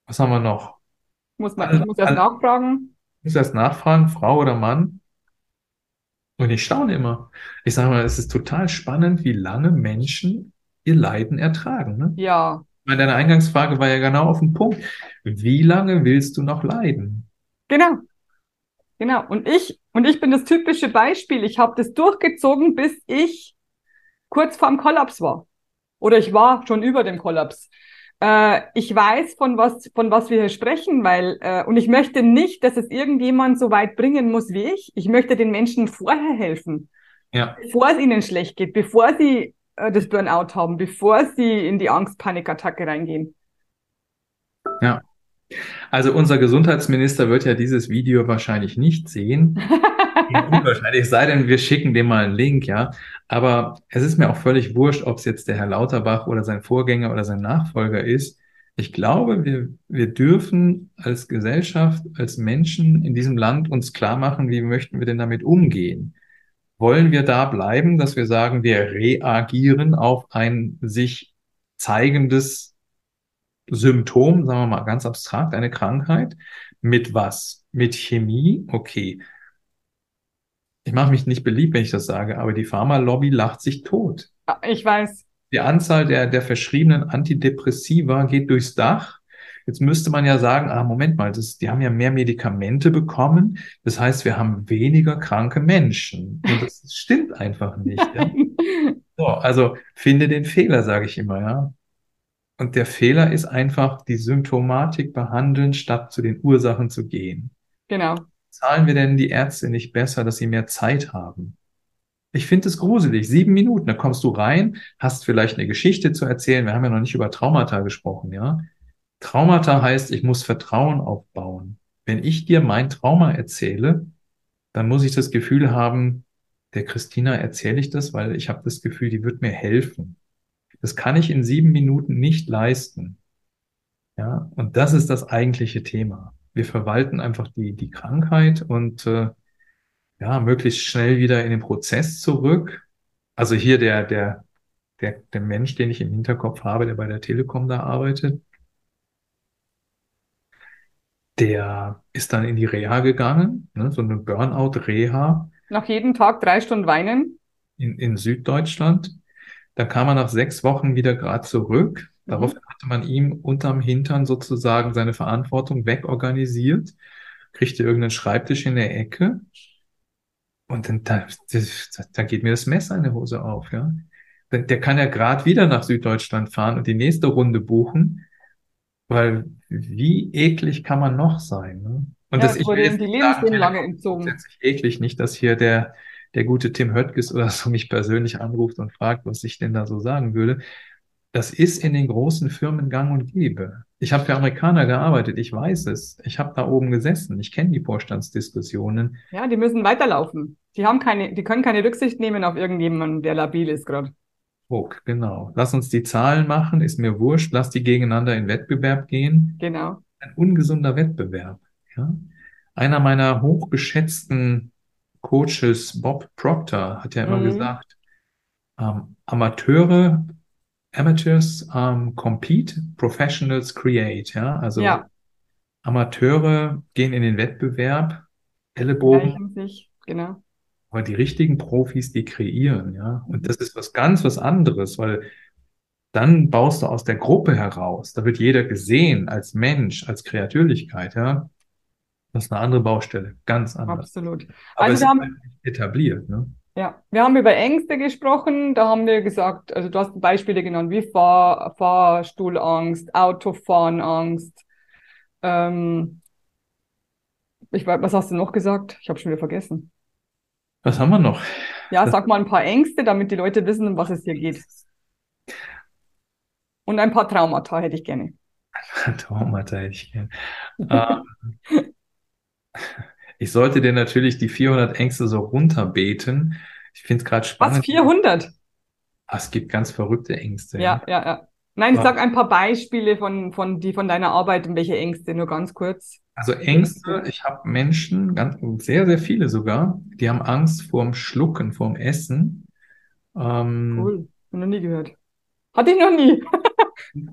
Was haben wir noch? Muss man, ich muss erst nachfragen. Ich muss erst nachfragen, Frau oder Mann. Und ich staune immer. Ich sage mal, es ist total spannend, wie lange Menschen ihr Leiden ertragen. Ne? Ja. Meine deine Eingangsfrage war ja genau auf den Punkt. Wie lange willst du noch leiden? Genau. Genau. Und ich, und ich bin das typische Beispiel. Ich habe das durchgezogen, bis ich kurz vorm Kollaps war. Oder ich war schon über dem Kollaps. Äh, ich weiß, von was, von was wir hier sprechen, weil, äh, und ich möchte nicht, dass es irgendjemand so weit bringen muss wie ich. Ich möchte den Menschen vorher helfen. Ja. Bevor es ihnen schlecht geht, bevor sie das Burnout haben, bevor sie in die Angst-Panikattacke reingehen. Ja. Also unser Gesundheitsminister wird ja dieses Video wahrscheinlich nicht sehen. Unwahrscheinlich, sei denn, wir schicken dem mal einen Link, ja. Aber es ist mir auch völlig wurscht, ob es jetzt der Herr Lauterbach oder sein Vorgänger oder sein Nachfolger ist. Ich glaube, wir, wir dürfen als Gesellschaft, als Menschen in diesem Land uns klar machen, wie möchten wir denn damit umgehen? Wollen wir da bleiben, dass wir sagen, wir reagieren auf ein sich zeigendes Symptom, sagen wir mal ganz abstrakt, eine Krankheit. Mit was? Mit Chemie? Okay. Ich mache mich nicht beliebt, wenn ich das sage, aber die Pharmalobby lacht sich tot. Ich weiß. Die Anzahl der, der verschriebenen Antidepressiva geht durchs Dach. Jetzt müsste man ja sagen, ah, Moment mal, das, die haben ja mehr Medikamente bekommen. Das heißt, wir haben weniger kranke Menschen. Und das stimmt einfach nicht. Ja? So, also finde den Fehler, sage ich immer, ja. Und der Fehler ist einfach, die Symptomatik behandeln, statt zu den Ursachen zu gehen. Genau. Zahlen wir denn die Ärzte nicht besser, dass sie mehr Zeit haben? Ich finde es gruselig. Sieben Minuten, da kommst du rein, hast vielleicht eine Geschichte zu erzählen. Wir haben ja noch nicht über Traumata gesprochen, ja. Traumata heißt, ich muss Vertrauen aufbauen. Wenn ich dir mein Trauma erzähle, dann muss ich das Gefühl haben, der Christina erzähle ich das, weil ich habe das Gefühl, die wird mir helfen. Das kann ich in sieben Minuten nicht leisten. Ja, und das ist das eigentliche Thema. Wir verwalten einfach die, die Krankheit und äh, ja, möglichst schnell wieder in den Prozess zurück. Also hier der, der, der, der Mensch, den ich im Hinterkopf habe, der bei der Telekom da arbeitet, der ist dann in die Reha gegangen, ne, so eine Burnout-Reha. Nach jedem Tag drei Stunden weinen? In, in Süddeutschland. Da kam er nach sechs Wochen wieder gerade zurück. Mhm. Darauf hatte man ihm unterm Hintern sozusagen seine Verantwortung wegorganisiert, kriegte irgendeinen Schreibtisch in der Ecke und dann da, da geht mir das Messer in der Hose auf, ja. Der kann ja gerade wieder nach Süddeutschland fahren und die nächste Runde buchen, weil wie eklig kann man noch sein? Ne? Und ja, das ich wurde ihm die Lebensgrundlage entzogen. eklig nicht, dass hier der der gute Tim Höttges oder so mich persönlich anruft und fragt, was ich denn da so sagen würde. Das ist in den großen Firmen gang und gäbe. Ich habe für Amerikaner gearbeitet, ich weiß es. Ich habe da oben gesessen, ich kenne die Vorstandsdiskussionen. Ja, die müssen weiterlaufen. Die haben keine, die können keine Rücksicht nehmen auf irgendjemanden, der labil ist gerade. Druck, genau. Lass uns die Zahlen machen, ist mir wurscht, lass die gegeneinander in Wettbewerb gehen. Genau. Ein ungesunder Wettbewerb. Ja? Einer meiner hochgeschätzten Coaches, Bob Proctor, hat ja immer mhm. gesagt, ähm, Amateure Amateurs um, compete, Professionals create. Ja, also ja. Amateure gehen in den Wettbewerb, Ellenbogen. Sich, genau. Aber die richtigen Profis, die kreieren, ja. Und das ist was ganz was anderes, weil dann baust du aus der Gruppe heraus. Da wird jeder gesehen als Mensch, als Kreatürlichkeit, ja. Das ist eine andere Baustelle, ganz anders. Absolut. Aber also es ist halt etabliert, ne? Ja, wir haben über Ängste gesprochen. Da haben wir gesagt, also du hast Beispiele genannt, wie Fahr Fahrstuhlangst, Autofahrenangst. Ähm, ich weiß, was hast du noch gesagt? Ich habe schon wieder vergessen. Was haben wir noch? Ja, sag mal ein paar Ängste, damit die Leute wissen, um was es hier geht. Und ein paar Traumata hätte ich gerne. Traumata hätte ich gerne. ähm, ich sollte dir natürlich die 400 Ängste so runterbeten. Ich finde es gerade spannend. Was, 400? Ah, es gibt ganz verrückte Ängste. Ja, ja, ja. Nein, ich sag ein paar Beispiele von, von, die, von deiner Arbeit und welche Ängste, nur ganz kurz. Also Ängste, ich habe Menschen, ganz, sehr, sehr viele sogar, die haben Angst vorm Schlucken, vorm Essen. Ähm, cool, noch nie gehört. Hatte ich noch nie.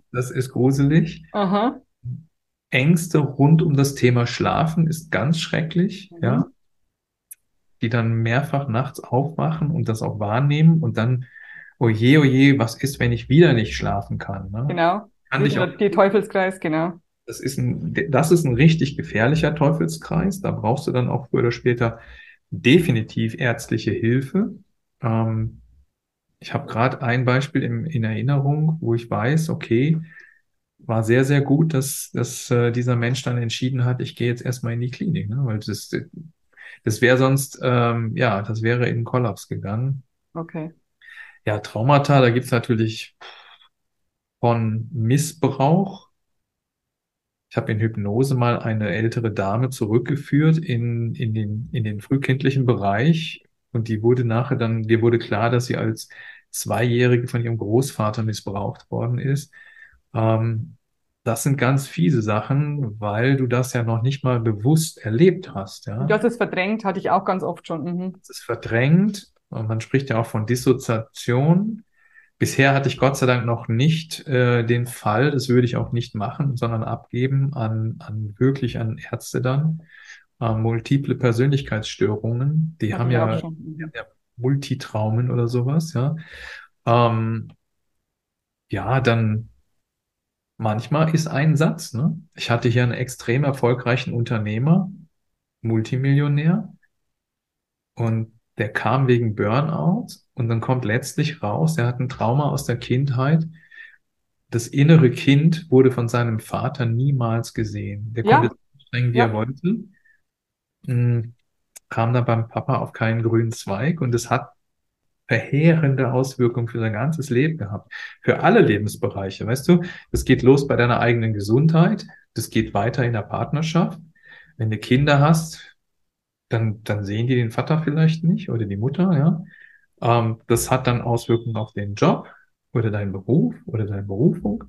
das ist gruselig. Aha. Ängste rund um das Thema Schlafen ist ganz schrecklich, mhm. ja. Die dann mehrfach nachts aufwachen und das auch wahrnehmen und dann, oh je, oh je, was ist, wenn ich wieder nicht schlafen kann? Ne? Genau. Kann ich auch, die Teufelskreis, genau. Das ist ein, das ist ein richtig gefährlicher Teufelskreis. Da brauchst du dann auch früher oder später definitiv ärztliche Hilfe. Ähm, ich habe gerade ein Beispiel im, in Erinnerung, wo ich weiß, okay, war sehr, sehr gut, dass, dass äh, dieser Mensch dann entschieden hat, ich gehe jetzt erstmal in die Klinik, ne? weil das, das wäre sonst, ähm, ja, das wäre in den Kollaps gegangen. Okay. Ja, Traumata, da gibt's natürlich von Missbrauch. Ich habe in Hypnose mal eine ältere Dame zurückgeführt in, in, den, in den frühkindlichen Bereich und die wurde nachher dann, dir wurde klar, dass sie als Zweijährige von ihrem Großvater missbraucht worden ist. Ähm, das sind ganz fiese Sachen, weil du das ja noch nicht mal bewusst erlebt hast. Ja? Hast es verdrängt, hatte ich auch ganz oft schon. Mhm. Es ist verdrängt man spricht ja auch von Dissoziation. Bisher hatte ich Gott sei Dank noch nicht äh, den Fall, das würde ich auch nicht machen, sondern abgeben an, an wirklich an Ärzte dann. Äh, multiple Persönlichkeitsstörungen, die Hab haben ja, die haben ja Multitraumen oder sowas, ja. Ähm, ja, dann manchmal ist ein Satz, ne? Ich hatte hier einen extrem erfolgreichen Unternehmer, Multimillionär, und der kam wegen Burnout und dann kommt letztlich raus, er hat ein Trauma aus der Kindheit. Das innere Kind wurde von seinem Vater niemals gesehen. Der Ja, konnte so streng, wie ja, er wollte, mm, kam dann beim Papa auf keinen grünen Zweig und es hat verheerende Auswirkungen für sein ganzes Leben gehabt. Für alle Lebensbereiche, weißt du? Das geht los bei deiner eigenen Gesundheit, das geht weiter in der Partnerschaft. Wenn du Kinder hast, dann, dann sehen die den Vater vielleicht nicht oder die Mutter, ja. Ähm, das hat dann Auswirkungen auf den Job oder deinen Beruf oder deine Berufung.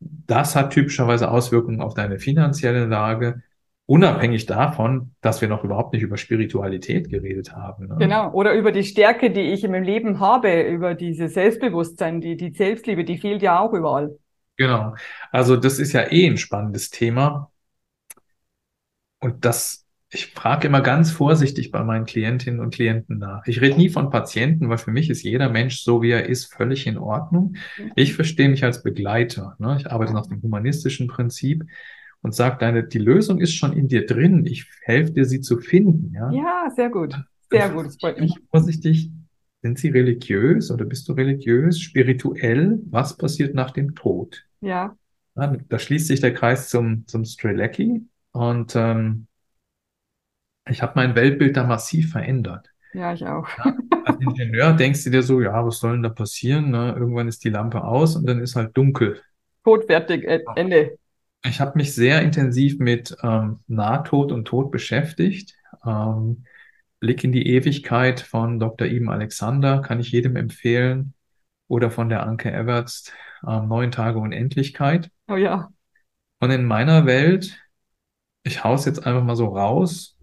Das hat typischerweise Auswirkungen auf deine finanzielle Lage, unabhängig davon, dass wir noch überhaupt nicht über Spiritualität geredet haben. Ne? genau. Oder über die Stärke, die ich in meinem Leben habe, über dieses Selbstbewusstsein, die, die Selbstliebe, die fehlt ja auch überall. Genau. Also das ist ja eh ein spannendes Thema. Und das, ich frage immer ganz vorsichtig bei meinen Klientinnen und Klienten nach. Ich rede nie von Patienten, weil für mich ist jeder Mensch so, wie er ist, völlig in Ordnung. Ich verstehe mich als Begleiter. Ne? Ich arbeite nach dem humanistischen Prinzip und sage, deine, die Lösung ist schon in dir drin. Ich helfe dir, sie zu finden. Ja, Ja, sehr gut. Sehr gut, das ich freut mich. vorsichtig, sind sie religiös oder bist du religiös, spirituell? Was passiert nach dem Tod? Ja, Ja, da schließt sich der Kreis zum, zum Strelecki und ähm, ich habe mein Weltbild da massiv verändert. ja, ich auch. Ja, als Ingenieur denkst du dir so, ja, was soll denn da passieren? Ne? Irgendwann ist die Lampe aus und dann ist halt dunkel. Tod, fertig, äh, Ende. Ich habe mich sehr intensiv mit ähm, Nahtod und Tod beschäftigt. Ähm, Blick in die Ewigkeit von Dr. Ibn Alexander kann ich jedem empfehlen oder von der Anke Everts ähm, Neun Tage Unendlichkeit. Oh ja. Und in meiner Welt, ich hau's jetzt einfach mal so raus.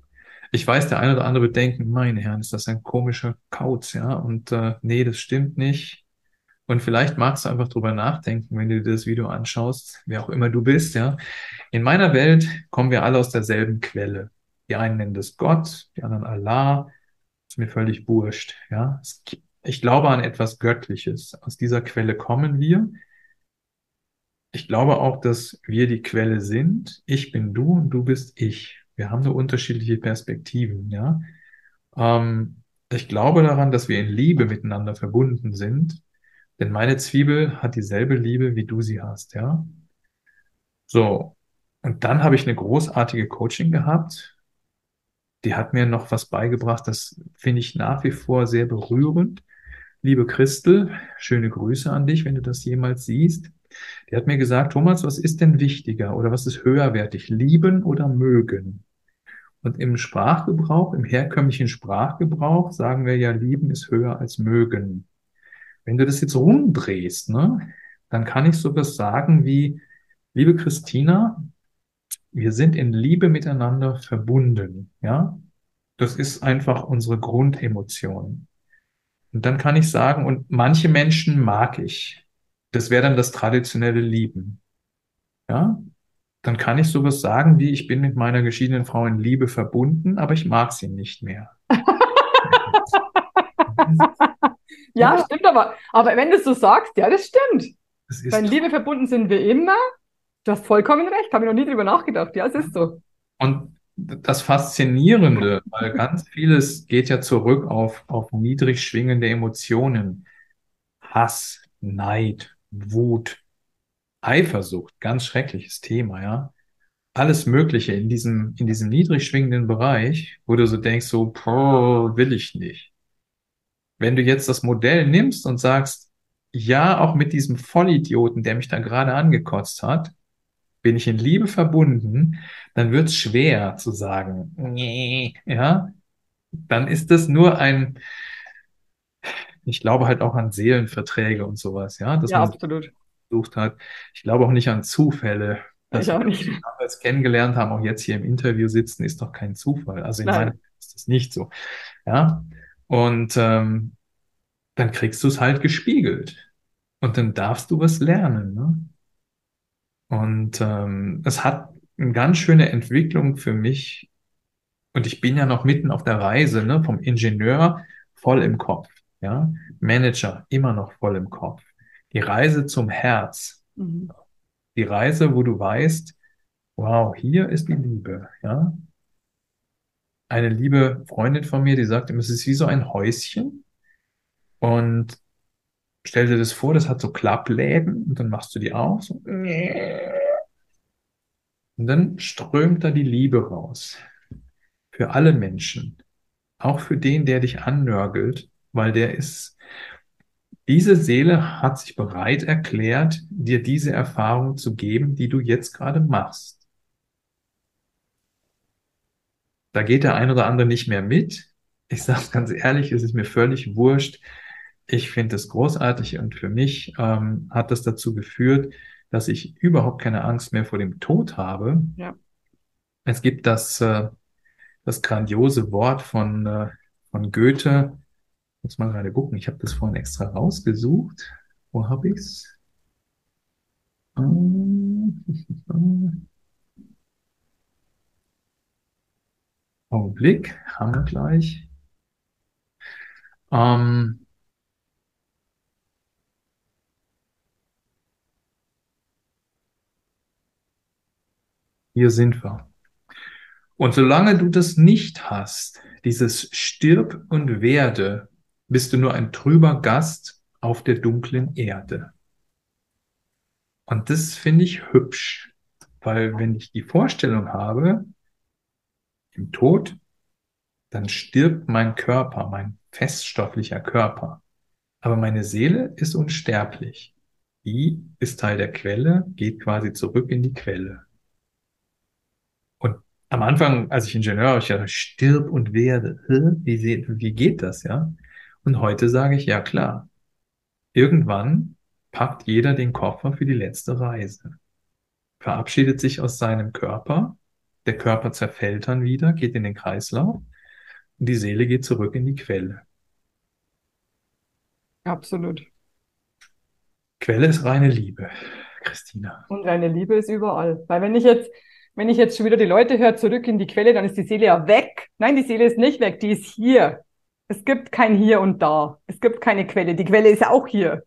Ich weiß, der eine oder andere wird denken, meine Herren, ist das ein komischer Kauz, ja? Und äh, nee, das stimmt nicht. Und vielleicht magst du einfach drüber nachdenken, wenn du dir das Video anschaust, wer auch immer du bist, ja. In meiner Welt kommen wir alle aus derselben Quelle. Die einen nennen das Gott, die anderen Allah. Ist mir völlig wurscht, ja. Ich glaube an etwas Göttliches. Aus dieser Quelle kommen wir. Ich glaube auch, dass wir die Quelle sind. Ich bin du und du bist ich. Wir haben nur unterschiedliche Perspektiven, ja. Ähm, ich glaube daran, dass wir in Liebe miteinander verbunden sind, denn meine Zwiebel hat dieselbe Liebe, wie du sie hast, ja. So. Und dann habe ich eine großartige Coaching gehabt. Die hat mir noch was beigebracht, das finde ich nach wie vor sehr berührend. Liebe Christel, schöne Grüße an dich, wenn du das jemals siehst. Die hat mir gesagt, Thomas, was ist denn wichtiger oder was ist höherwertig, lieben oder mögen? Und im Sprachgebrauch, im herkömmlichen Sprachgebrauch sagen wir ja, lieben ist höher als mögen. Wenn du das jetzt rumdrehst, ne, dann kann ich sowas sagen wie, liebe Christina, wir sind in Liebe miteinander verbunden, ja? Das ist einfach unsere Grundemotion. Und dann kann ich sagen, und manche Menschen mag ich. Das wäre dann das traditionelle Lieben, ja? Dann kann ich sowas sagen wie, ich bin mit meiner geschiedenen Frau in Liebe verbunden, aber ich mag sie nicht mehr. Ja, stimmt aber. Aber wenn du es so sagst, ja, das stimmt. das ist Liebe verbunden sind wir immer. Du hast vollkommen recht, habe ich noch nie drüber nachgedacht. Ja, es ist so. Und das Faszinierende, weil ganz vieles geht ja zurück auf, auf niedrig schwingende Emotionen. Hass, Neid, Wut, Eifersucht, ganz schreckliches Thema, ja. Alles Mögliche in diesem, in diesem niedrig schwingenden Bereich, wo du so denkst, so, boah, will ich nicht. Wenn du jetzt das Modell nimmst und sagst, ja, auch mit diesem Vollidioten, der mich da gerade angekotzt hat, bin ich in Liebe verbunden, dann wird es schwer zu sagen, nee, ja, dann ist das nur ein, ich glaube halt auch an Seelenverträge und sowas, ja, Ja, absolut. Gesucht hat. Ich glaube auch nicht an Zufälle. Dass Ich auch wir nicht. uns damals kennengelernt haben, auch jetzt hier im Interview sitzen, ist doch kein Zufall. Also in. Fall ist das nicht so. Ja. Und ähm, dann kriegst du es halt gespiegelt. Und dann darfst du was lernen. Ne? Und ähm, es hat eine ganz schöne Entwicklung für mich. Und ich bin ja noch mitten auf der Reise, ne? vom Ingenieur voll im Kopf, ja, Manager immer noch voll im Kopf. Die Reise zum Herz, mhm. die Reise, wo du weißt, wow, hier ist die Liebe, ja. Eine liebe Freundin von mir, die sagt, es ist wie so ein Häuschen und stell dir das vor, das hat so Klappläden und dann machst du die auf so. und dann strömt da die Liebe raus. Für alle Menschen. Auch für den, der dich annörgelt, weil der ist, diese Seele hat sich bereit erklärt, dir diese Erfahrung zu geben, die du jetzt gerade machst. Da geht der ein oder andere nicht mehr mit. Ich sage ganz ehrlich, es ist mir völlig wurscht. Ich finde es großartig und für mich ähm, hat das dazu geführt, dass ich überhaupt keine Angst mehr vor dem Tod habe. Ja. Es gibt das, äh, das grandiose Wort von, äh, von Goethe. Muss mal gerade gucken, ich habe das vorhin extra rausgesucht. Wo habe ich's? Augenblick, haben wir gleich. Ähm, Hier sind wir. Und solange du das nicht hast, dieses Stirb und werde, bist du nur ein trüber Gast auf der dunklen Erde. Und das finde ich hübsch, weil wenn ich die Vorstellung habe, im Tod, dann stirbt mein Körper, mein feststofflicher Körper. Aber meine Seele ist unsterblich. Die ist Teil der Quelle, geht quasi zurück in die Quelle am Anfang, als ich Ingenieur war, ich dachte, stirb und werde. Wie, wie geht das, ja? Und heute sage ich, ja klar. Irgendwann packt jeder den Koffer für die letzte Reise. Verabschiedet sich aus seinem Körper. Der Körper zerfällt dann wieder, geht in den Kreislauf. Und die Seele geht zurück in die Quelle. Absolut. Quelle ist reine Liebe, Christina. Und reine Liebe ist überall. Weil wenn ich jetzt, wenn ich jetzt schon wieder die Leute höre, zurück in die Quelle, dann ist die Seele ja weg. Nein, die Seele ist nicht weg, die ist hier. Es gibt kein Hier und Da. Es gibt keine Quelle. Die Quelle ist ja auch hier.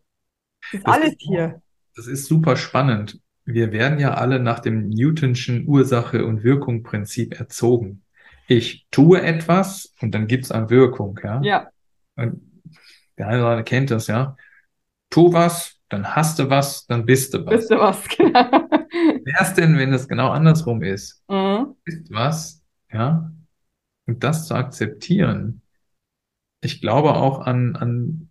Es ist das alles ist, hier. Das ist super spannend. Wir werden ja alle nach dem Newtonschen Ursache- und Wirkung-Prinzip erzogen. Ich tue etwas und dann gibt's eine Wirkung, ja. Ja. Und der eine oder andere kennt das, ja. Tu was, dann hast du was, dann bist du was. Bist du was, genau wär's denn, wenn das genau andersrum ist? Mhm. Ist was, ja? Und das zu akzeptieren. Ich glaube auch an, an,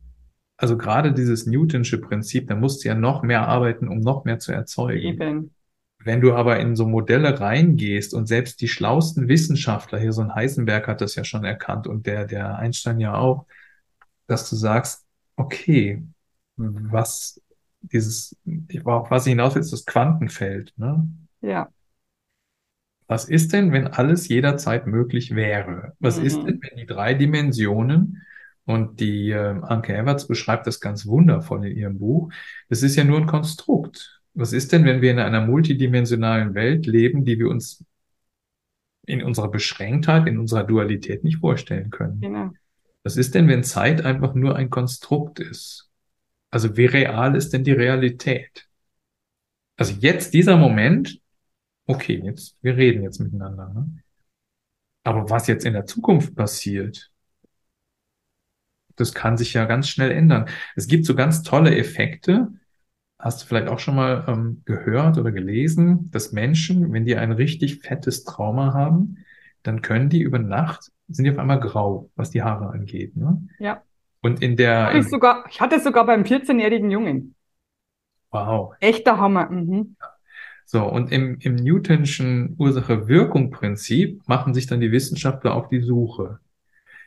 also gerade dieses Newtonsche Prinzip, da musst du ja noch mehr arbeiten, um noch mehr zu erzeugen. Eben. Wenn du aber in so Modelle reingehst und selbst die schlausten Wissenschaftler, hier so ein Heisenberg hat das ja schon erkannt und der, der Einstein ja auch, dass du sagst, okay, was dieses, was ich hinaus will, ist das Quantenfeld. Ne? Ja. Was ist denn, wenn alles jederzeit möglich wäre? Was mhm. ist denn, wenn die drei Dimensionen, und die äh, Anke Everts beschreibt das ganz wundervoll in ihrem Buch, das ist ja nur ein Konstrukt. Was ist denn, wenn wir in einer multidimensionalen Welt leben, die wir uns in unserer Beschränktheit, in unserer Dualität nicht vorstellen können? Genau. Was ist denn, wenn Zeit einfach nur ein Konstrukt ist? Also wie real ist denn die Realität? Also jetzt dieser Moment, okay, jetzt, wir reden jetzt miteinander. Ne? Aber was jetzt in der Zukunft passiert, das kann sich ja ganz schnell ändern. Es gibt so ganz tolle Effekte. Hast du vielleicht auch schon mal ähm, gehört oder gelesen, dass Menschen, wenn die ein richtig fettes Trauma haben, dann können die über Nacht, sind die auf einmal grau, was die Haare angeht. Ne? Ja. Und in der. Ich, sogar, ich hatte es sogar beim 14-jährigen Jungen. Wow. Echter Hammer. Mhm. So, und im, im Newtonschen Ursache-Wirkung-Prinzip machen sich dann die Wissenschaftler auf die Suche.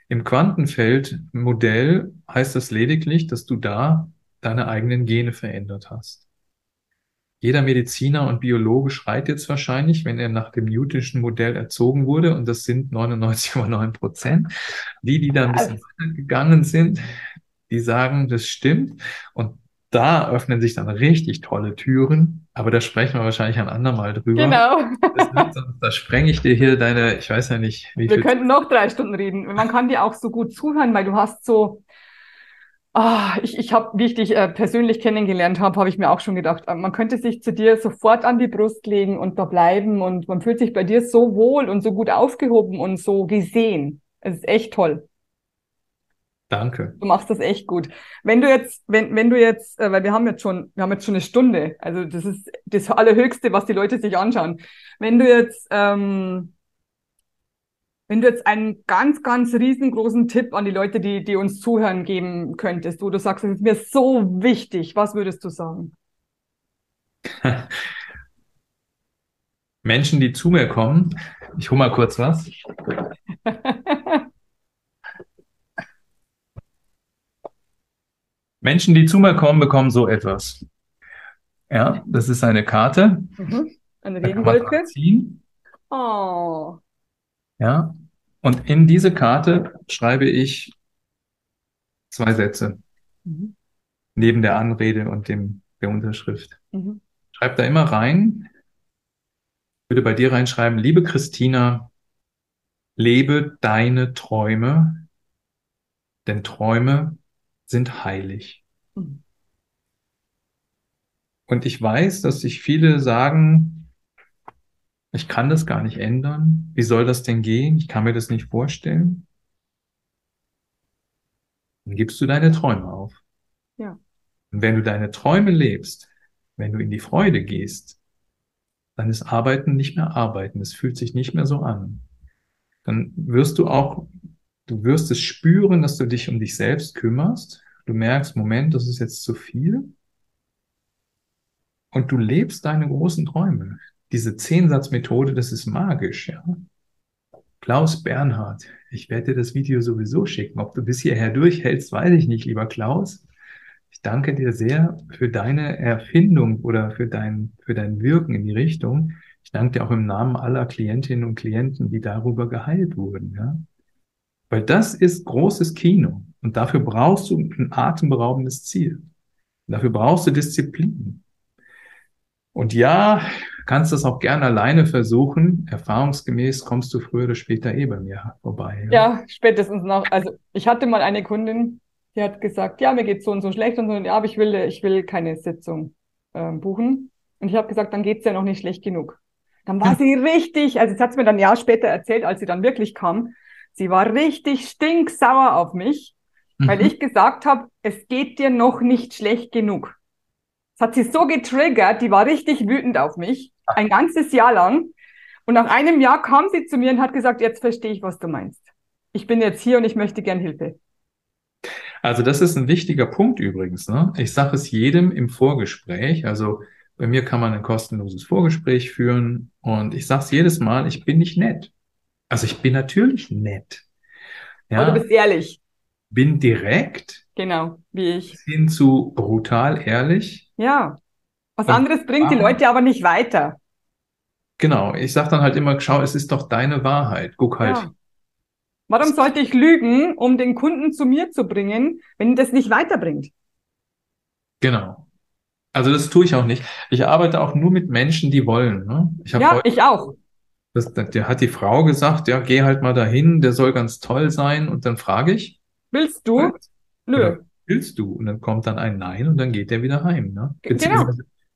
Im Quantenfeldmodell heißt das lediglich, dass du da deine eigenen Gene verändert hast. Jeder Mediziner und Biologe schreit jetzt wahrscheinlich, wenn er nach dem Newtonschen Modell erzogen wurde, und das sind 99,9 Prozent, die, die da ein bisschen weiter gegangen sind, die sagen, das stimmt. Und da öffnen sich dann richtig tolle Türen, aber da sprechen wir wahrscheinlich ein andermal drüber. Genau. Das, da sprenge ich dir hier deine, ich weiß ja nicht, wie wir viel. Wir könnten noch drei Stunden reden. Man kann dir auch so gut zuhören, weil du hast so, Ah, ich, ich habe, wie ich dich äh, persönlich kennengelernt habe, habe ich mir auch schon gedacht, äh, man könnte sich zu dir sofort an die Brust legen und da bleiben und man fühlt sich bei dir so wohl und so gut aufgehoben und so gesehen. Es ist echt toll. Danke. Du machst das echt gut. Wenn du jetzt, wenn, wenn du jetzt, äh, weil wir haben jetzt schon, wir haben jetzt schon eine Stunde, also das ist das Allerhöchste, was die Leute sich anschauen. Wenn du jetzt ähm, wenn du jetzt einen ganz, ganz riesengroßen Tipp an die Leute, die, die uns zuhören, geben könntest, wo du sagst, es ist mir so wichtig, was würdest du sagen? Menschen, die zu mir kommen, ich hole mal kurz was. Menschen, die zu mir kommen, bekommen so etwas. Ja, das ist eine Karte. Mhm. Eine Regenwolke. Oh. Ja, und in diese Karte schreibe ich zwei Sätze. Mhm. Neben der Anrede und dem, der Unterschrift. Mhm. Schreib da immer rein. Ich würde bei dir reinschreiben, liebe Christina, lebe deine Träume, denn Träume sind heilig. Mhm. Und ich weiß, dass sich viele sagen, ich kann das gar nicht ändern. Wie soll das denn gehen? Ich kann mir das nicht vorstellen. Dann gibst du deine Träume auf. Ja. Und wenn du deine Träume lebst, wenn du in die Freude gehst, dann ist Arbeiten nicht mehr Arbeiten. Es fühlt sich nicht mehr so an. Dann wirst du auch, du wirst es spüren, dass du dich um dich selbst kümmerst. Du merkst, Moment, das ist jetzt zu viel. Und du lebst deine großen Träume diese Zehnsatzmethode, das ist magisch, ja. Klaus Bernhard, ich werde dir das Video sowieso schicken. Ob du bis hierher durchhältst, weiß ich nicht, lieber Klaus. Ich danke dir sehr für deine Erfindung oder für dein, für dein Wirken in die Richtung. Ich danke dir auch im Namen aller Klientinnen und Klienten, die darüber geheilt wurden, ja. Weil das ist großes Kino. Und dafür brauchst du ein atemberaubendes Ziel. dafür brauchst du Disziplin. Und ja, kannst das auch gerne alleine versuchen. Erfahrungsgemäß kommst du früher oder später eh bei mir vorbei. Ja, ja spätestens noch. Also ich hatte mal eine Kundin, die hat gesagt, ja, mir geht's so und so schlecht und so, ja, aber ich will, ich will keine Sitzung äh, buchen. Und ich habe gesagt, dann geht's ja noch nicht schlecht genug. Dann war sie richtig, also sie hat mir dann ein Jahr später erzählt, als sie dann wirklich kam, sie war richtig stinksauer auf mich, mhm. weil ich gesagt habe, es geht dir noch nicht schlecht genug. Das hat sie so getriggert, die war richtig wütend auf mich, ein ganzes Jahr lang. Und nach einem Jahr kam sie zu mir und hat gesagt, jetzt verstehe ich, was du meinst. Ich bin jetzt hier und ich möchte gern Hilfe. Also das ist ein wichtiger Punkt übrigens. Ne? Ich sage es jedem im Vorgespräch. Also bei mir kann man ein kostenloses Vorgespräch führen und ich sage es jedes Mal, ich bin nicht nett. Also ich bin natürlich nett. Ja, Aber du bist ehrlich. Bin direkt. Genau, wie ich. Hin zu brutal ehrlich. Ja. Was und, anderes bringt die Leute aber nicht weiter. Genau, ich sage dann halt immer, schau, es ist doch deine Wahrheit. Guck halt. Ja. Warum sollte ich lügen, um den Kunden zu mir zu bringen, wenn das nicht weiterbringt? Genau. Also das tue ich auch nicht. Ich arbeite auch nur mit Menschen, die wollen. Ne? Ich ja, heute, ich auch. Das, der hat die Frau gesagt, ja, geh halt mal dahin, der soll ganz toll sein. Und dann frage ich. Willst du? Nö. Ja willst du? Und dann kommt dann ein Nein und dann geht der wieder heim. Ne? Genau.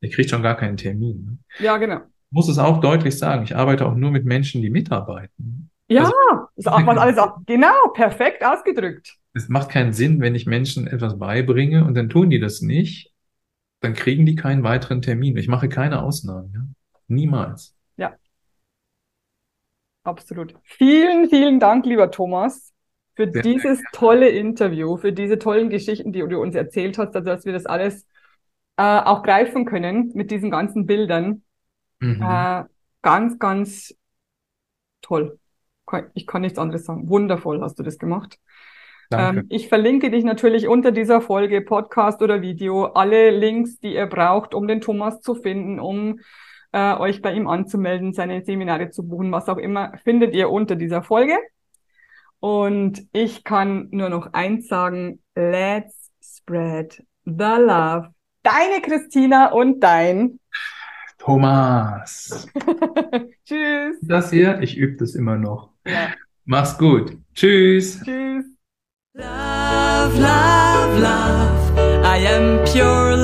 Der kriegt schon gar keinen Termin. Ne? Ja, genau. Ich muss es auch deutlich sagen, ich arbeite auch nur mit Menschen, die mitarbeiten. Ja, also, ist auch was alles auch, genau, perfekt ausgedrückt. Es macht keinen Sinn, wenn ich Menschen etwas beibringe und dann tun die das nicht, dann kriegen die keinen weiteren Termin. Ich mache keine Ausnahmen. Ja? Niemals. Ja. Absolut. Vielen, vielen Dank, lieber Thomas für sehr, dieses sehr tolle Interview, für diese tollen Geschichten, die du uns erzählt hast, also dass wir das alles äh, auch greifen können mit diesen ganzen Bildern. Mhm. Äh, ganz, ganz toll. Ich kann nichts anderes sagen. Wundervoll hast du das gemacht. Ähm, ich verlinke dich natürlich unter dieser Folge, Podcast oder Video, alle Links, die ihr braucht, um den Thomas zu finden, um äh, euch bei ihm anzumelden, seine Seminare zu buchen, was auch immer, findet ihr unter dieser Folge. Und ich kann nur noch eins sagen, let's spread the love Deine Christina und dein Thomas. Tschüss. Das hier, ich übe das immer noch. Ja. Mach's gut. Tschüss. Tschüss. Love, love, love. I am pure